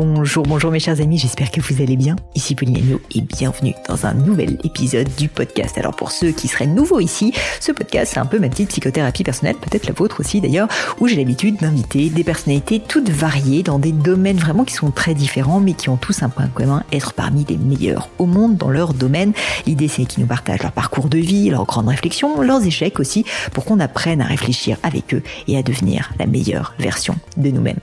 Bonjour, bonjour mes chers amis, j'espère que vous allez bien. Ici Pauline et bienvenue dans un nouvel épisode du podcast. Alors pour ceux qui seraient nouveaux ici, ce podcast c'est un peu ma petite psychothérapie personnelle, peut-être la vôtre aussi d'ailleurs, où j'ai l'habitude d'inviter des personnalités toutes variées dans des domaines vraiment qui sont très différents mais qui ont tous un point commun, être parmi les meilleurs au monde dans leur domaine. L'idée c'est qu'ils nous partagent leur parcours de vie, leurs grandes réflexions, leurs échecs aussi, pour qu'on apprenne à réfléchir avec eux et à devenir la meilleure version de nous-mêmes.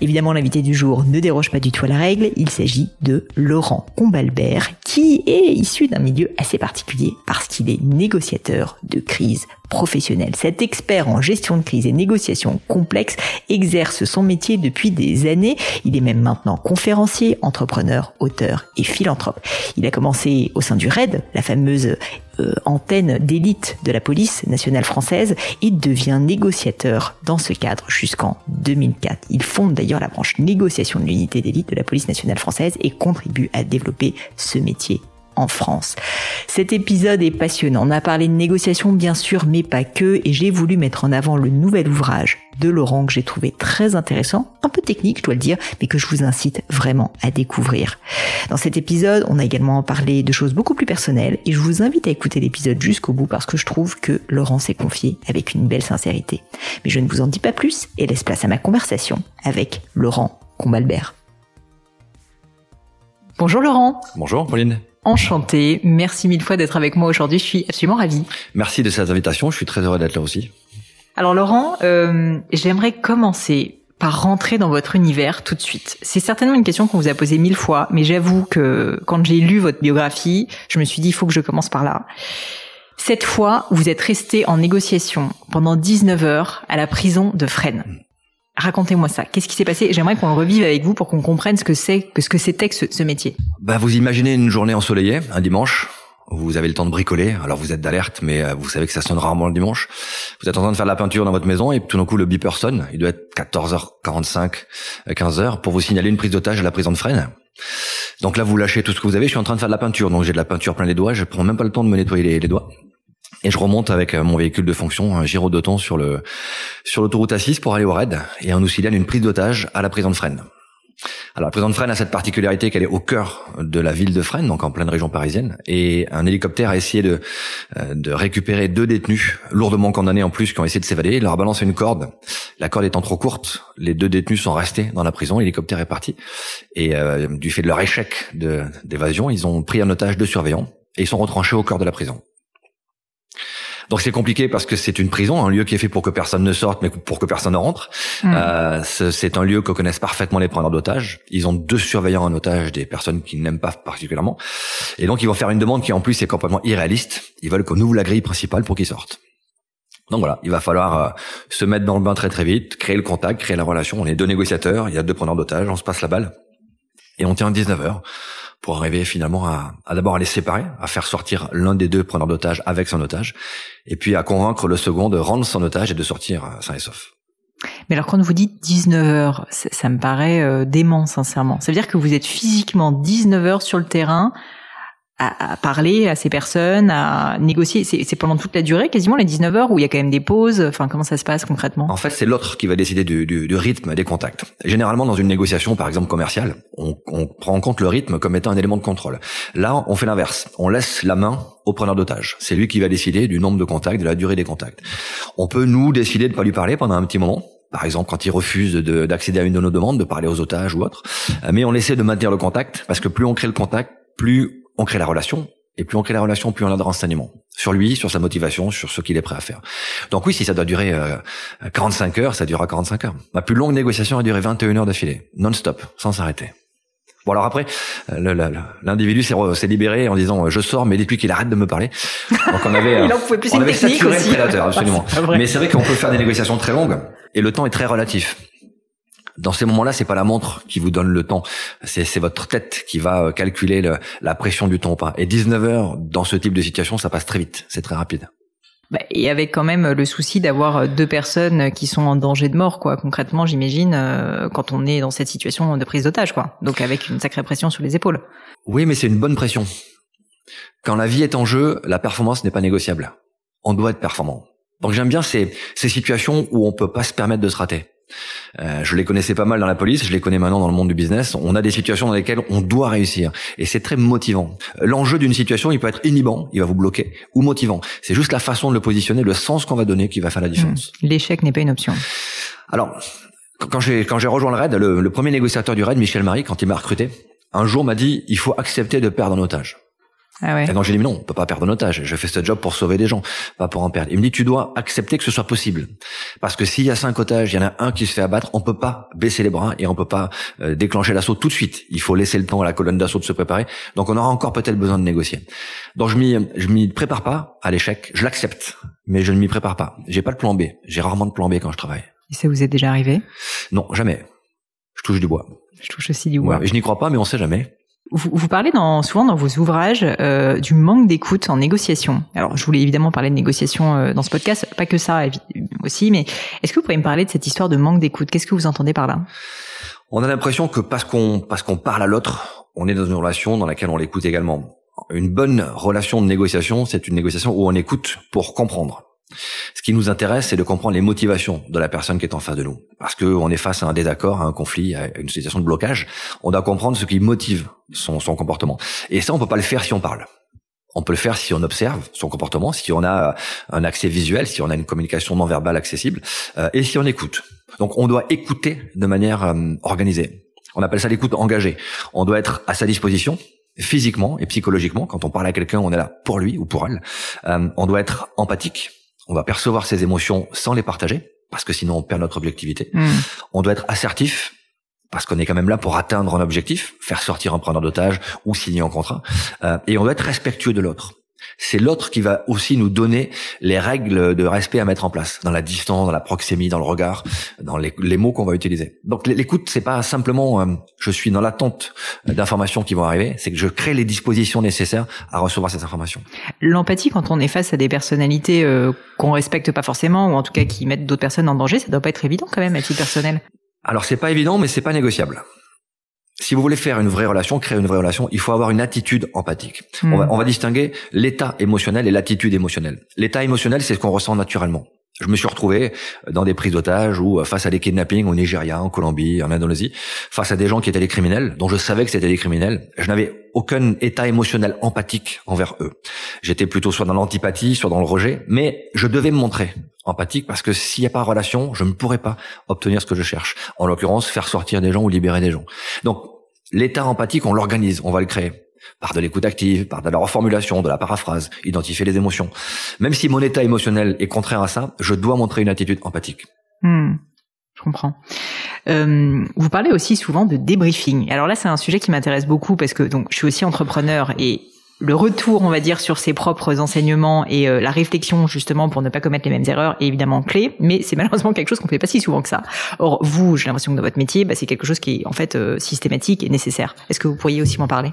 Évidemment l'invité du jour ne déroge pas du tout à la règle, il s'agit de Laurent Combalbert, qui est issu d'un milieu assez particulier parce qu'il est négociateur de crise professionnelle. Cet expert en gestion de crise et négociation complexe exerce son métier depuis des années. Il est même maintenant conférencier, entrepreneur, auteur et philanthrope. Il a commencé au sein du RAID, la fameuse euh, antenne d'élite de la police nationale française et devient négociateur dans ce cadre jusqu'en 2004. Il fonde d'ailleurs la branche négociation de l'unité d'élite de la police nationale française et contribue à développer ce métier en France. Cet épisode est passionnant. On a parlé de négociation bien sûr, mais pas que, et j'ai voulu mettre en avant le nouvel ouvrage de Laurent que j'ai trouvé très intéressant, un peu technique, je dois le dire, mais que je vous incite vraiment à découvrir. Dans cet épisode, on a également parlé de choses beaucoup plus personnelles, et je vous invite à écouter l'épisode jusqu'au bout parce que je trouve que Laurent s'est confié avec une belle sincérité. Mais je ne vous en dis pas plus et laisse place à ma conversation avec Laurent Combalbert. Bonjour Laurent. Bonjour Pauline. Enchanté. Merci mille fois d'être avec moi aujourd'hui. Je suis absolument ravie. Merci de cette invitation. Je suis très heureux d'être là aussi. Alors Laurent, euh, j'aimerais commencer par rentrer dans votre univers tout de suite. C'est certainement une question qu'on vous a posée mille fois, mais j'avoue que quand j'ai lu votre biographie, je me suis dit il faut que je commence par là. Cette fois, vous êtes resté en négociation pendant 19 heures à la prison de Fresnes. Racontez-moi ça. Qu'est-ce qui s'est passé? J'aimerais qu'on revive avec vous pour qu'on comprenne ce que c'est, que ce que c'était que ce, métier. Bah, vous imaginez une journée ensoleillée, un dimanche. Vous avez le temps de bricoler. Alors vous êtes d'alerte, mais euh, vous savez que ça sonne rarement le dimanche. Vous êtes en train de faire de la peinture dans votre maison et tout d'un coup le beeper sonne. Il doit être 14h45, 15h pour vous signaler une prise d'otage à la prison de Fresnes. Donc là, vous lâchez tout ce que vous avez. Je suis en train de faire de la peinture, donc j'ai de la peinture plein les doigts. Je prends même pas le temps de me nettoyer les doigts. Et je remonte avec euh, mon véhicule de fonction, un Giro d'auton sur le sur l'autoroute A6 pour aller au raid et on nous signale une prise d'otage à la prison de Fresnes. Alors la prison de Fresnes a cette particularité qu'elle est au cœur de la ville de Fresnes, donc en pleine région parisienne, et un hélicoptère a essayé de euh, de récupérer deux détenus lourdement condamnés en plus qui ont essayé de s'évader. Il leur a balancé une corde. La corde étant trop courte, les deux détenus sont restés dans la prison. L'hélicoptère est parti et euh, du fait de leur échec d'évasion, ils ont pris un otage de surveillants et ils sont retranchés au cœur de la prison. Donc c'est compliqué parce que c'est une prison, un lieu qui est fait pour que personne ne sorte, mais pour que personne ne rentre. Hmm. Euh, c'est un lieu que connaissent parfaitement les preneurs d'otages. Ils ont deux surveillants en otage, des personnes qu'ils n'aiment pas particulièrement, et donc ils vont faire une demande qui en plus est complètement irréaliste. Ils veulent qu'on ouvre la grille principale pour qu'ils sortent. Donc voilà, il va falloir euh, se mettre dans le bain très très vite, créer le contact, créer la relation. On est deux négociateurs, il y a deux preneurs d'otages, on se passe la balle et on tient 19 heures pour arriver finalement à, à d'abord à les séparer, à faire sortir l'un des deux preneurs d'otage avec son otage, et puis à convaincre le second de rendre son otage et de sortir euh, sain et sauf. Mais alors quand vous dites 19 heures, ça, me paraît euh, dément sincèrement. Ça veut dire que vous êtes physiquement 19 heures sur le terrain à, parler à ces personnes, à négocier. C'est pendant toute la durée, quasiment les 19 heures, où il y a quand même des pauses. Enfin, comment ça se passe concrètement? En fait, c'est l'autre qui va décider du, du, du, rythme des contacts. Généralement, dans une négociation, par exemple commerciale, on, on, prend en compte le rythme comme étant un élément de contrôle. Là, on fait l'inverse. On laisse la main au preneur d'otage. C'est lui qui va décider du nombre de contacts, de la durée des contacts. On peut nous décider de pas lui parler pendant un petit moment par exemple quand il refuse d'accéder à une de nos demandes, de parler aux otages ou autre. Mais on essaie de maintenir le contact parce que plus on crée le contact, plus on crée la relation Et plus on crée la relation, plus on a de renseignements sur lui, sur sa motivation, sur ce qu'il est prêt à faire. Donc oui, si ça doit durer 45 heures, ça durera 45 heures. Ma plus longue négociation a duré 21 heures d'affilée, non-stop, sans s'arrêter. Bon alors après, euh, l'individu s'est libéré en disant euh, je sors, mais depuis qu'il arrête de me parler. Donc on avait, plus on avait saturé aussi. le prédateur, absolument. mais c'est vrai qu'on peut faire des négociations très longues et le temps est très relatif. Dans ces moments-là, c'est pas la montre qui vous donne le temps, c'est votre tête qui va euh, calculer le, la pression du temps ou pas. Et 19 heures dans ce type de situation, ça passe très vite, c'est très rapide. Bah, et avec quand même le souci d'avoir deux personnes qui sont en danger de mort, quoi. Concrètement, j'imagine, euh, quand on est dans cette situation de prise d'otage, quoi. Donc avec une sacrée pression sur les épaules. Oui, mais c'est une bonne pression. Quand la vie est en jeu, la performance n'est pas négociable. On doit être performant. Donc j'aime bien ces, ces situations où on peut pas se permettre de se rater. Euh, je les connaissais pas mal dans la police, je les connais maintenant dans le monde du business. On a des situations dans lesquelles on doit réussir et c'est très motivant. L'enjeu d'une situation, il peut être inhibant, il va vous bloquer, ou motivant. C'est juste la façon de le positionner, le sens qu'on va donner qui va faire la différence. Mmh. L'échec n'est pas une option. Alors, quand j'ai quand j'ai rejoint le RAID, le, le, premier négociateur du RAID, Michel Marie, quand il m'a recruté, un jour m'a dit il faut accepter de perdre un otage. Ah ouais. Et donc j'ai dit mais non, on peut pas perdre un otage. Je fais ce job pour sauver des gens, pas pour en perdre. Il me dit tu dois accepter que ce soit possible, parce que s'il y a cinq otages, il y en a un qui se fait abattre, on peut pas baisser les bras et on peut pas euh, déclencher l'assaut tout de suite. Il faut laisser le temps à la colonne d'assaut de se préparer. Donc on aura encore peut-être besoin de négocier. Donc je m'y je m'y prépare pas à l'échec, je l'accepte, mais je ne m'y prépare pas. J'ai pas de plan B. J'ai rarement de plan B quand je travaille. Et ça vous est déjà arrivé? Non, jamais. Je touche du bois. Je touche aussi du bois. Ouais, je n'y crois pas, mais on sait jamais. Vous, vous, parlez dans, souvent dans vos ouvrages euh, du manque d'écoute en négociation. Alors, je voulais évidemment parler de négociation euh, dans ce podcast, pas que ça aussi, mais est-ce que vous pouvez me parler de cette histoire de manque d'écoute? Qu'est-ce que vous entendez par là? On a l'impression que parce qu'on parce qu'on parle à l'autre, on est dans une relation dans laquelle on l'écoute également. Une bonne relation de négociation, c'est une négociation où on écoute pour comprendre. Ce qui nous intéresse, c'est de comprendre les motivations de la personne qui est en face de nous. Parce qu'on est face à un désaccord, à un conflit, à une situation de blocage. On doit comprendre ce qui motive son, son comportement. Et ça, on peut pas le faire si on parle. On peut le faire si on observe son comportement, si on a un accès visuel, si on a une communication non verbale accessible, euh, et si on écoute. Donc, on doit écouter de manière euh, organisée. On appelle ça l'écoute engagée. On doit être à sa disposition, physiquement et psychologiquement. Quand on parle à quelqu'un, on est là pour lui ou pour elle. Euh, on doit être empathique on va percevoir ses émotions sans les partager, parce que sinon on perd notre objectivité. Mmh. On doit être assertif, parce qu'on est quand même là pour atteindre un objectif, faire sortir un preneur d'otage ou signer un contrat. Euh, et on doit être respectueux de l'autre. C'est l'autre qui va aussi nous donner les règles de respect à mettre en place dans la distance, dans la proximité, dans le regard, dans les, les mots qu'on va utiliser. Donc l'écoute, c'est pas simplement euh, je suis dans l'attente d'informations qui vont arriver, c'est que je crée les dispositions nécessaires à recevoir ces informations. L'empathie, quand on est face à des personnalités euh, qu'on respecte pas forcément ou en tout cas qui mettent d'autres personnes en danger, ça doit pas être évident quand même à titre personnel. Alors c'est pas évident, mais c'est pas négociable. Si vous voulez faire une vraie relation, créer une vraie relation, il faut avoir une attitude empathique. Mmh. On, va, on va distinguer l'état émotionnel et l'attitude émotionnelle. L'état émotionnel, c'est ce qu'on ressent naturellement. Je me suis retrouvé dans des prises d'otages ou face à des kidnappings au Nigeria, en Colombie, en Indonésie, face à des gens qui étaient des criminels, dont je savais que c'était des criminels. Je n'avais aucun état émotionnel empathique envers eux. J'étais plutôt soit dans l'antipathie, soit dans le rejet, mais je devais me montrer empathique parce que s'il n'y a pas relation, je ne pourrais pas obtenir ce que je cherche. En l'occurrence, faire sortir des gens ou libérer des gens. Donc, l'état empathique, on l'organise, on va le créer par de l'écoute active, par de la reformulation, de la paraphrase, identifier les émotions. Même si mon état émotionnel est contraire à ça, je dois montrer une attitude empathique. Mmh, je comprends. Euh, vous parlez aussi souvent de débriefing. Alors là, c'est un sujet qui m'intéresse beaucoup parce que donc je suis aussi entrepreneur et le retour, on va dire, sur ses propres enseignements et euh, la réflexion justement pour ne pas commettre les mêmes erreurs est évidemment clé, mais c'est malheureusement quelque chose qu'on fait pas si souvent que ça. Or, vous, j'ai l'impression que dans votre métier, bah, c'est quelque chose qui est en fait euh, systématique et nécessaire. Est-ce que vous pourriez aussi m'en parler?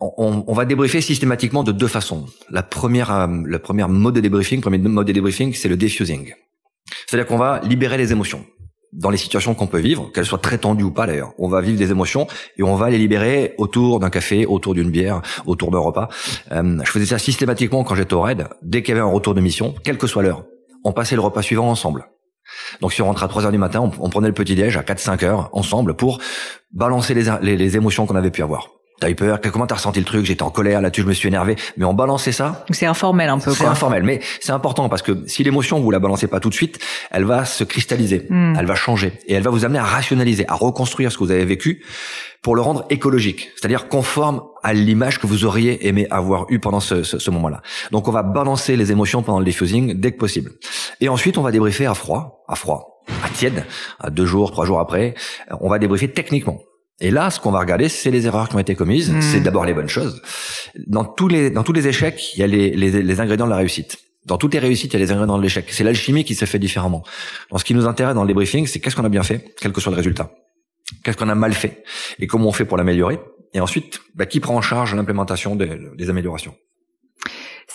On, on, va débriefer systématiquement de deux façons. La première, euh, le mode de débriefing, premier mode de débriefing, c'est le diffusing. C'est-à-dire qu'on va libérer les émotions dans les situations qu'on peut vivre, qu'elles soient très tendues ou pas d'ailleurs. On va vivre des émotions et on va les libérer autour d'un café, autour d'une bière, autour d'un repas. Euh, je faisais ça systématiquement quand j'étais au raid. Dès qu'il y avait un retour de mission, quelle que soit l'heure, on passait le repas suivant ensemble. Donc si on rentre à 3 heures du matin, on, prenait le petit déj à 4-5 heures ensemble pour balancer les, les émotions qu'on avait pu avoir. T'as eu peur Comment t'as ressenti le truc? J'étais en colère, là-dessus je me suis énervé. Mais on balançait ça. C'est informel un peu. C'est informel, mais c'est important parce que si l'émotion vous la balancez pas tout de suite, elle va se cristalliser, hmm. elle va changer et elle va vous amener à rationaliser, à reconstruire ce que vous avez vécu pour le rendre écologique, c'est-à-dire conforme à l'image que vous auriez aimé avoir eu pendant ce, ce, ce moment-là. Donc on va balancer les émotions pendant le diffusing dès que possible. Et ensuite on va débriefer à froid, à froid, à tiède, à deux jours, trois jours après. On va débriefer techniquement. Et là, ce qu'on va regarder, c'est les erreurs qui ont été commises. Hmm. C'est d'abord les bonnes choses. Dans tous les dans tous les échecs, il y a les, les, les ingrédients de la réussite. Dans toutes les réussites, il y a les ingrédients de l'échec. C'est l'alchimie qui se fait différemment. Donc, ce qui nous intéresse dans le débriefing, c'est qu'est-ce qu'on a bien fait, quel que soit le résultat. Qu'est-ce qu'on a mal fait et comment on fait pour l'améliorer. Et ensuite, bah, qui prend en charge l'implémentation des améliorations.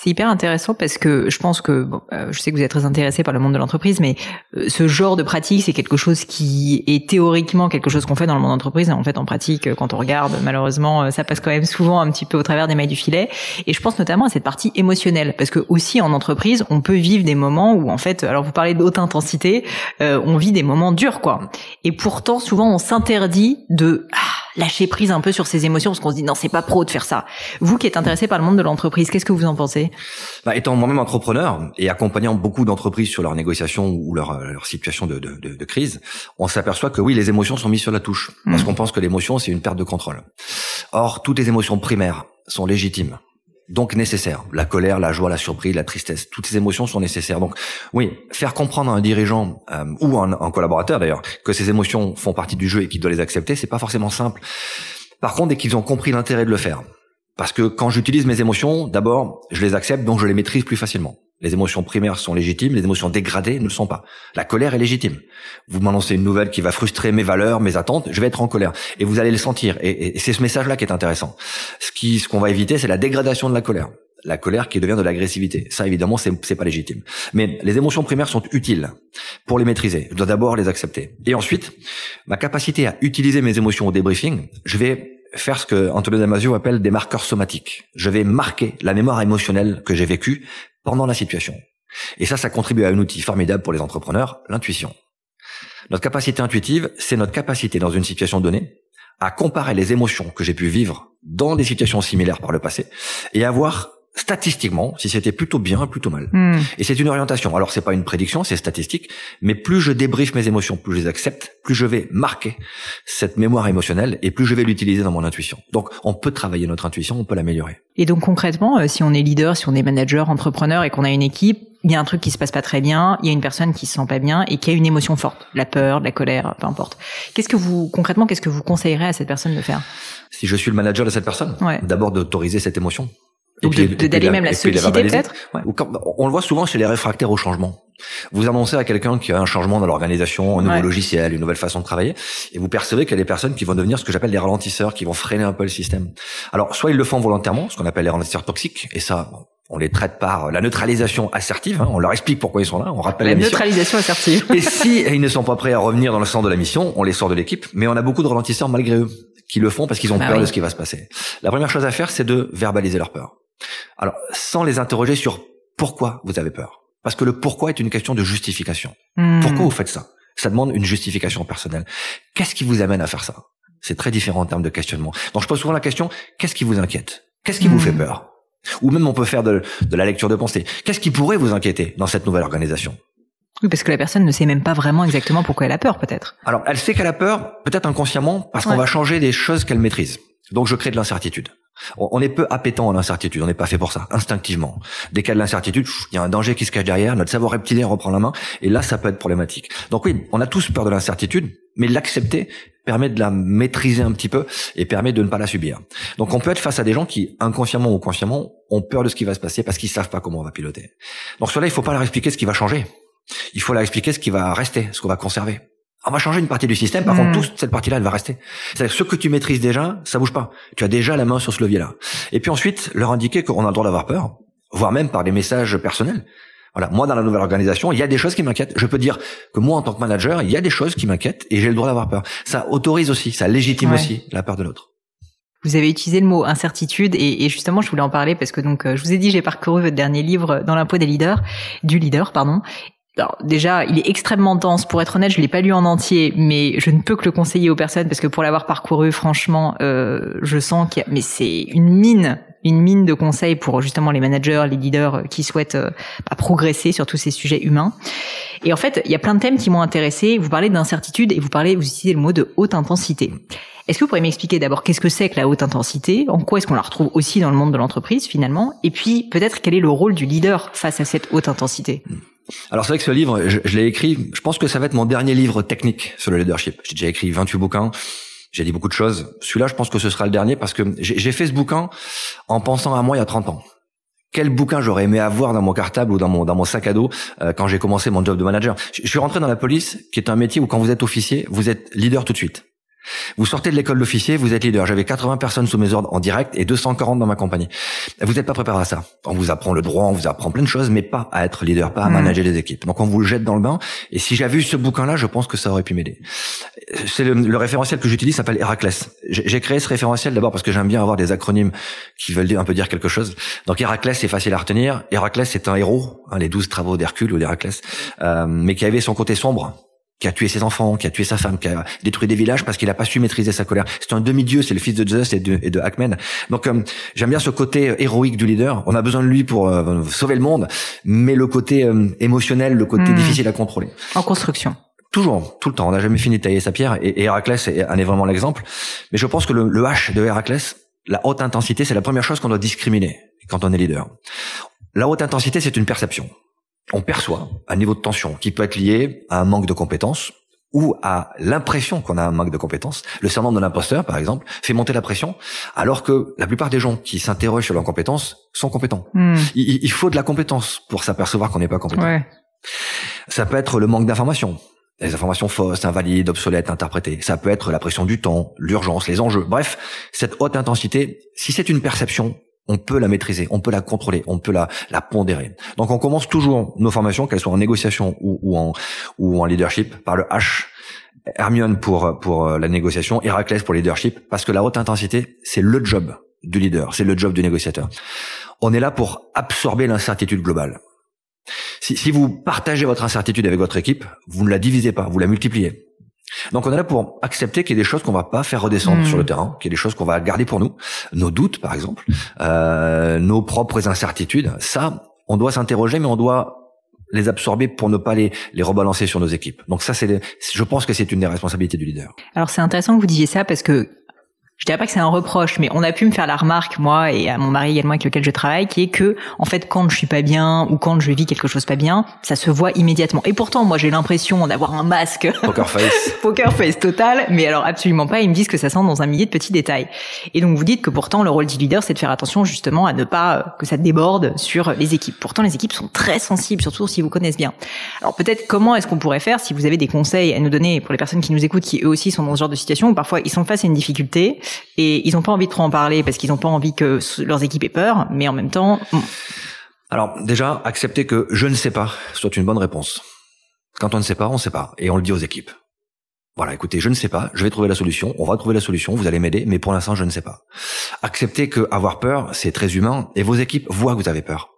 C'est hyper intéressant parce que je pense que bon, euh, je sais que vous êtes très intéressé par le monde de l'entreprise, mais euh, ce genre de pratique, c'est quelque chose qui est théoriquement quelque chose qu'on fait dans le monde d'entreprise, et en fait en pratique, quand on regarde, malheureusement, ça passe quand même souvent un petit peu au travers des mailles du filet. Et je pense notamment à cette partie émotionnelle, parce que aussi en entreprise, on peut vivre des moments où en fait, alors vous parlez de haute intensité, euh, on vit des moments durs, quoi. Et pourtant, souvent, on s'interdit de ah, lâcher prise un peu sur ses émotions parce qu'on se dit non c'est pas pro de faire ça. Vous qui êtes intéressé par le monde de l'entreprise, qu'est-ce que vous en pensez? Bah, Étant moi-même entrepreneur et accompagnant beaucoup d'entreprises sur leur négociation ou leur, euh, leur situation de, de, de, crise, on s'aperçoit que oui les émotions sont mises sur la touche parce mmh. qu'on pense que l'émotion c'est une perte de contrôle. Or toutes les émotions primaires sont légitimes donc nécessaire. La colère, la joie, la surprise, la tristesse, toutes ces émotions sont nécessaires. Donc oui, faire comprendre à un dirigeant euh, ou à un, collaborateur d'ailleurs que ces émotions font partie du jeu et qu'il doit les accepter, c'est pas forcément simple. Par contre, dès qu'ils ont compris l'intérêt de le faire, parce que quand j'utilise mes émotions, d'abord, je les accepte, donc je les maîtrise plus facilement. Les émotions primaires sont légitimes, les émotions dégradées ne le sont pas. La colère est légitime. Vous m'annoncez une nouvelle qui va frustrer mes valeurs, mes attentes, je vais être en colère. Et vous allez le sentir. Et, c'est ce message-là qui est intéressant. Ce qui, ce qu'on va éviter, c'est la dégradation de la colère. La colère qui devient de l'agressivité. Ça, évidemment, c'est, pas légitime. Mais les émotions primaires sont utiles pour les maîtriser. Je dois d'abord les accepter. Et ensuite, ma capacité à utiliser mes émotions au débriefing, je vais faire ce que Antonio Damasio appelle des marqueurs somatiques. Je vais marquer la mémoire émotionnelle que j'ai vécue pendant la situation. Et ça, ça contribue à un outil formidable pour les entrepreneurs, l'intuition. Notre capacité intuitive, c'est notre capacité dans une situation donnée à comparer les émotions que j'ai pu vivre dans des situations similaires par le passé et avoir statistiquement si c'était plutôt bien, plutôt mal. Hmm. Et c'est une orientation. Alors c'est pas une prédiction, c'est statistique, mais plus je débriefe mes émotions, plus je les accepte, plus je vais marquer cette mémoire émotionnelle et plus je vais l'utiliser dans mon intuition. Donc on peut travailler notre intuition, on peut l'améliorer. Et donc concrètement, euh, si on est leader, si on est manager, entrepreneur et qu'on a une équipe, il y a un truc qui se passe pas très bien, il y a une personne qui se sent pas bien et qui a une émotion forte, la peur, la colère, peu importe. Qu'est-ce que vous concrètement, qu'est-ce que vous conseillerez à cette personne de faire? Si je suis le manager de cette personne, d'abord d'autoriser cette émotion donc d'aller même la solliciter peut-être? On le voit souvent chez les réfractaires au changement. Vous annoncez à quelqu'un qu'il y a un changement dans l'organisation, un nouveau logiciel, une nouvelle façon de travailler, et vous percevez qu'il y a des personnes qui vont devenir ce que j'appelle des ralentisseurs, qui vont freiner un peu le système. Alors, soit ils le font volontairement, ce qu'on appelle les ralentisseurs toxiques, et ça, on les traite par la neutralisation assertive. Hein, on leur explique pourquoi ils sont là. On rappelle la, la neutralisation assertive. et si ils ne sont pas prêts à revenir dans le centre de la mission, on les sort de l'équipe. Mais on a beaucoup de ralentisseurs malgré eux qui le font parce qu'ils ont bah peur de ce qui va se passer. La première chose à faire, c'est de verbaliser leur peur. Alors, sans les interroger sur pourquoi vous avez peur. Parce que le pourquoi est une question de justification. Hmm. Pourquoi vous faites ça? Ça demande une justification personnelle. Qu'est-ce qui vous amène à faire ça? C'est très différent en termes de questionnement. Donc je pose souvent la question, qu'est-ce qui vous inquiète? Qu'est-ce qui vous fait hmm. peur? Ou même on peut faire de, de la lecture de pensée. Qu'est-ce qui pourrait vous inquiéter dans cette nouvelle organisation? Oui, parce que la personne ne sait même pas vraiment exactement pourquoi elle a peur, peut-être. Alors, elle sait qu'elle a peur, peut-être inconsciemment, parce qu'on va changer des choses qu'elle maîtrise. Donc, je crée de l'incertitude. On est peu appétant à l'incertitude, on n'est pas fait pour ça, instinctivement. Dès qu'il y a de l'incertitude, il y a un danger qui se cache derrière, notre cerveau reptilien reprend la main, et là, ça peut être problématique. Donc oui, on a tous peur de l'incertitude, mais l'accepter permet de la maîtriser un petit peu et permet de ne pas la subir. Donc on peut être face à des gens qui, inconsciemment ou consciemment, ont peur de ce qui va se passer parce qu'ils savent pas comment on va piloter. Donc cela, il faut pas leur expliquer ce qui va changer. Il faut leur expliquer ce qui va rester, ce qu'on va conserver on va changer une partie du système. Par contre, hmm. toute cette partie-là, elle va rester. C'est-à-dire ce que tu maîtrises déjà, ça bouge pas. Tu as déjà la main sur ce levier-là. Et puis ensuite, leur indiquer qu'on a le droit d'avoir peur, voire même par des messages personnels. Voilà, moi dans la nouvelle organisation, il y a des choses qui m'inquiètent. Je peux dire que moi en tant que manager, il y a des choses qui m'inquiètent et j'ai le droit d'avoir peur. Ça autorise aussi, ça légitime aussi la peur de l'autre. Vous avez utilisé le mot incertitude et, justement je voulais en parler parce que donc euh, je vous ai dit j'ai parcouru votre dernier livre dans l'impôt des leaders, du leader pardon, alors déjà, il est extrêmement dense. Pour être honnête, je l'ai pas lu en entier, mais je ne peux que le conseiller aux personnes parce que pour l'avoir parcouru, franchement, euh, je sens qu'il y a... mais c'est une mine, une mine de conseils pour justement les managers, les leaders qui souhaitent euh, bah, progresser sur tous ces sujets humains. Et en fait, il y a plein de thèmes qui m'ont intéressé. Vous parlez d'incertitude et vous parlez, vous utilisez le mot de haute intensité. Est-ce que vous pourriez m'expliquer d'abord qu'est-ce que c'est que la haute intensité? En quoi est-ce qu'on la retrouve aussi dans le monde de l'entreprise finalement? Et puis peut-être quel est le rôle du leader face à cette haute intensité? Alors c'est vrai que ce livre, je, l'ai écrit, je pense que ça va être mon dernier livre technique sur le leadership. J'ai déjà écrit 28 bouquins, j'ai dit beaucoup de choses. Celui-là, je pense que ce sera le dernier parce que j'ai fait ce bouquin en pensant à moi il y a 30 ans. Quel bouquin j'aurais aimé avoir dans mon cartable ou dans mon sac à dos euh, quand j'ai commencé mon job de manager? Je suis rentré dans la police, qui est un métier où quand vous êtes officier, vous êtes leader tout de suite. Vous sortez de l'école d'officier, vous êtes leader. J'avais 80 personnes sous mes ordres en direct et 240 dans ma compagnie. Vous n'êtes pas préparé à ça. On vous apprend le droit, on vous apprend plein de choses, mais pas à être leader, pas à hmm. manager des équipes. Donc on vous le jette dans le bain. Et si j'avais eu ce bouquin-là, je pense que ça aurait pu m'aider. C'est le, référentiel que j'utilise s'appelle Héraclès. J'ai créé ce référentiel d'abord parce que j'aime bien avoir des acronymes qui veulent un peu dire quelque chose. Donc Héraclès, c'est facile à retenir. Héraclès, c'est un héros, hein, les douze travaux d'Hercule ou d'Héraclès, euh, mais qui avait son côté sombre qui a tué ses enfants, qui a tué sa femme, qui a détruit des villages parce qu'il n'a pas su maîtriser sa colère. C'est un demi-dieu, c'est le fils de Zeus et de, et de Ackman. Donc euh, j'aime bien ce côté euh, héroïque du leader. On a besoin de lui pour euh, sauver le monde, mais le côté émotionnel, le côté hmm. difficile à contrôler. En construction. Toujours, tout le temps. On n'a jamais fini de tailler sa pierre. Et, Héraclès en est vraiment l'exemple. Mais je pense que le, le H de Héraclès, la haute intensité, c'est la première chose qu'on doit discriminer quand on est leader. La haute intensité, c'est une perception on perçoit un niveau de tension qui peut être lié à un manque de compétences ou à l'impression qu'on a un manque de compétences. Le syndrome de l'imposteur, par exemple, fait monter la pression, alors que la plupart des gens qui s'interrogent sur leurs compétences sont compétents. Hmm. Il, faut de la compétence pour s'apercevoir qu'on n'est pas compétent. Ça peut être le manque d'informations. Les informations fausses, invalides, obsolètes, interprétées. Ça peut être la pression du temps, l'urgence, les enjeux. Bref, cette haute intensité, si c'est une perception, on peut la maîtriser, on peut la contrôler, on peut la, la pondérer. Donc on commence toujours nos formations, qu'elles soient en négociation ou, ou, en, ou en leadership, par le H. Hermione pour, pour euh, la négociation, Héraclès pour le leadership, parce que la haute intensité, c'est le job du leader, c'est le job du négociateur. On est là pour absorber l'incertitude globale. Si, si vous partagez votre incertitude avec votre équipe, vous ne la divisez pas, vous la multipliez. Donc on est là pour accepter qu'il y a des choses qu'on va pas faire redescendre hmm. sur le terrain, qu'il y a des choses qu'on va garder pour nous, nos doutes par exemple, euh, nos propres incertitudes. Ça, on doit s'interroger, mais on doit les absorber pour ne pas les, les rebalancer sur nos équipes. Donc ça, c'est, je pense que c'est une des responsabilités du leader. Alors c'est intéressant que vous disiez ça parce que je dirais pas que c'est un reproche, mais on a pu me faire la remarque, moi et à mon mari également avec lequel je travaille, qui est que, en fait, quand je suis pas bien ou quand je vis quelque chose pas bien, ça se voit immédiatement. Et pourtant, moi, j'ai l'impression d'avoir un masque. Poker face. Poker face total, mais alors absolument pas. Ils me disent que ça sent dans un millier de petits détails. Et donc, vous dites que pourtant, le rôle du leader, c'est de faire attention justement à ne pas euh, que ça déborde sur les équipes. Pourtant, les équipes sont très sensibles, surtout si vous connaissez bien. Alors, peut-être comment est-ce qu'on pourrait faire si vous avez des conseils à nous donner pour les personnes qui nous écoutent, qui eux aussi sont dans ce genre de situation où parfois ils sont face à une difficulté et ils n'ont pas envie de trop en parler parce qu'ils n'ont pas envie que leurs équipes aient peur, mais en même temps. Alors déjà, accepter que je ne sais pas soit une bonne réponse. Quand on ne sait pas, on ne sait pas, et on le dit aux équipes. Voilà, écoutez, je ne sais pas, je vais trouver la solution, on va trouver la solution, vous allez m'aider, mais pour l'instant, je ne sais pas. Accepter que avoir peur, c'est très humain, et vos équipes voient que vous avez peur.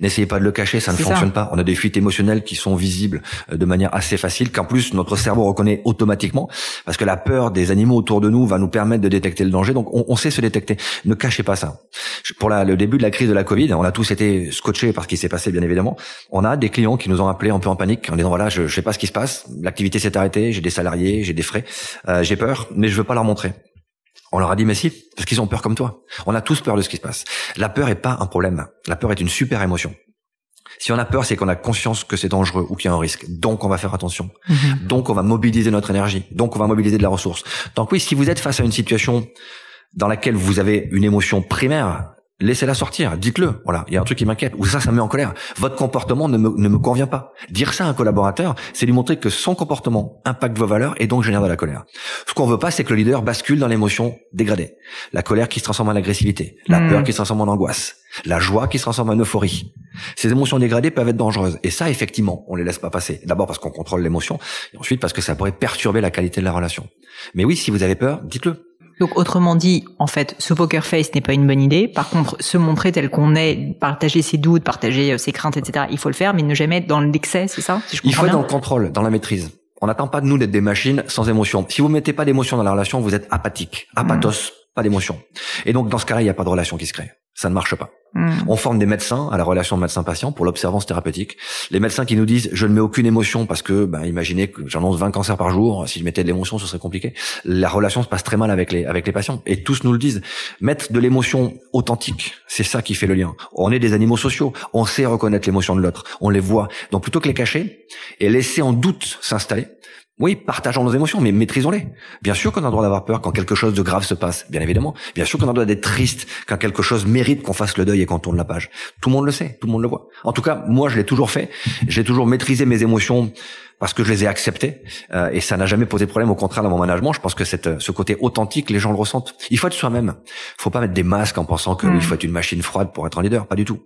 N'essayez pas de le cacher, ça ne fonctionne pas. On a des fuites émotionnelles qui sont visibles euh, de manière assez facile, qu'en plus notre cerveau reconnaît automatiquement, parce que la peur des animaux autour de nous va nous permettre de détecter le danger. Donc on, sait se détecter. Ne cachez pas ça. Pour la, le début de la crise de la Covid, on a tous été scotchés par ce qui s'est passé, bien évidemment. On a des clients qui nous ont appelés un peu en panique, en disant voilà, je, je sais pas ce qui se passe, l'activité s'est arrêtée, j'ai des salariés, j'ai des frais, euh, j'ai peur, mais je veux pas leur montrer. On leur a dit, mais si, parce qu'ils ont peur comme toi. On a tous peur de ce qui se passe. La peur est pas un problème. La peur est une super émotion. Si on a peur, c'est qu'on a conscience que c'est dangereux ou qu'il y a un risque. Donc, on va faire attention. Mhm. Donc, on va mobiliser notre énergie. Donc, on va mobiliser de la ressource. Donc, oui, si vous êtes face à une situation dans laquelle vous avez une émotion primaire, Laissez-la sortir, dites-le. Voilà, il y a un truc qui m'inquiète. Ou ça, ça me met en colère. Votre comportement ne me, ne me convient pas. Dire ça à un collaborateur, c'est lui montrer que son comportement impacte vos valeurs et donc génère de la colère. Ce qu'on veut pas, c'est que le leader bascule dans l'émotion dégradée. La colère qui se transforme en agressivité, la hmm. peur qui se transforme en angoisse, la joie qui se transforme en euphorie. Ces émotions dégradées peuvent être dangereuses. Et ça, effectivement, on les laisse pas passer. D'abord parce qu'on contrôle l'émotion, et ensuite parce que ça pourrait perturber la qualité de la relation. Mais oui, si vous avez peur, dites-le. Donc autrement dit, en fait, ce poker face n'est pas une bonne idée. Par contre, se montrer tel qu'on est, partager ses doutes, partager euh, ses craintes, etc. Il faut le faire, mais ne jamais être dans l'excès, c'est ça Il faut être dans le contrôle, dans la maîtrise. On n'attend pas de nous d'être des machines sans émotion. Si vous mettez pas d'émotion dans la relation, vous êtes apathique, apathos, pas d'émotion. Et donc dans ce cas-là, il n'y a pas de relation qui se crée ça ne marche pas. Hmm. On forme des médecins à la relation médecin-patient pour l'observance thérapeutique. Les médecins qui nous disent je ne mets aucune émotion parce que ben, imaginez que j'annonce 20 cancers par jour, si je mettais de l'émotion ce serait compliqué. La relation se passe très mal avec les avec les patients et tous nous le disent. Mettre de l'émotion authentique, c'est ça qui fait le lien. On est des animaux sociaux, on sait reconnaître l'émotion de l'autre, on les voit. Donc plutôt que les cacher et laisser en doute s'installer, oui, partageons nos émotions, mais maîtrisons-les. Bien sûr qu'on a le droit d'avoir peur quand quelque chose de grave se passe, bien évidemment. Bien sûr qu'on a le droit d'être triste quand quelque chose mérite qu'on fasse le deuil et qu'on tourne la page. Tout le monde le sait, tout le monde le voit. En tout cas, moi, je l'ai toujours fait. J'ai toujours maîtrisé mes émotions parce que je les ai acceptées euh, et ça n'a jamais posé de problème. Au contraire, dans mon management, je pense que cette, ce côté authentique, les gens le ressentent. Il faut être soi-même. Il faut pas mettre des masques en pensant qu'il mmh. faut être une machine froide pour être un leader. Pas du tout.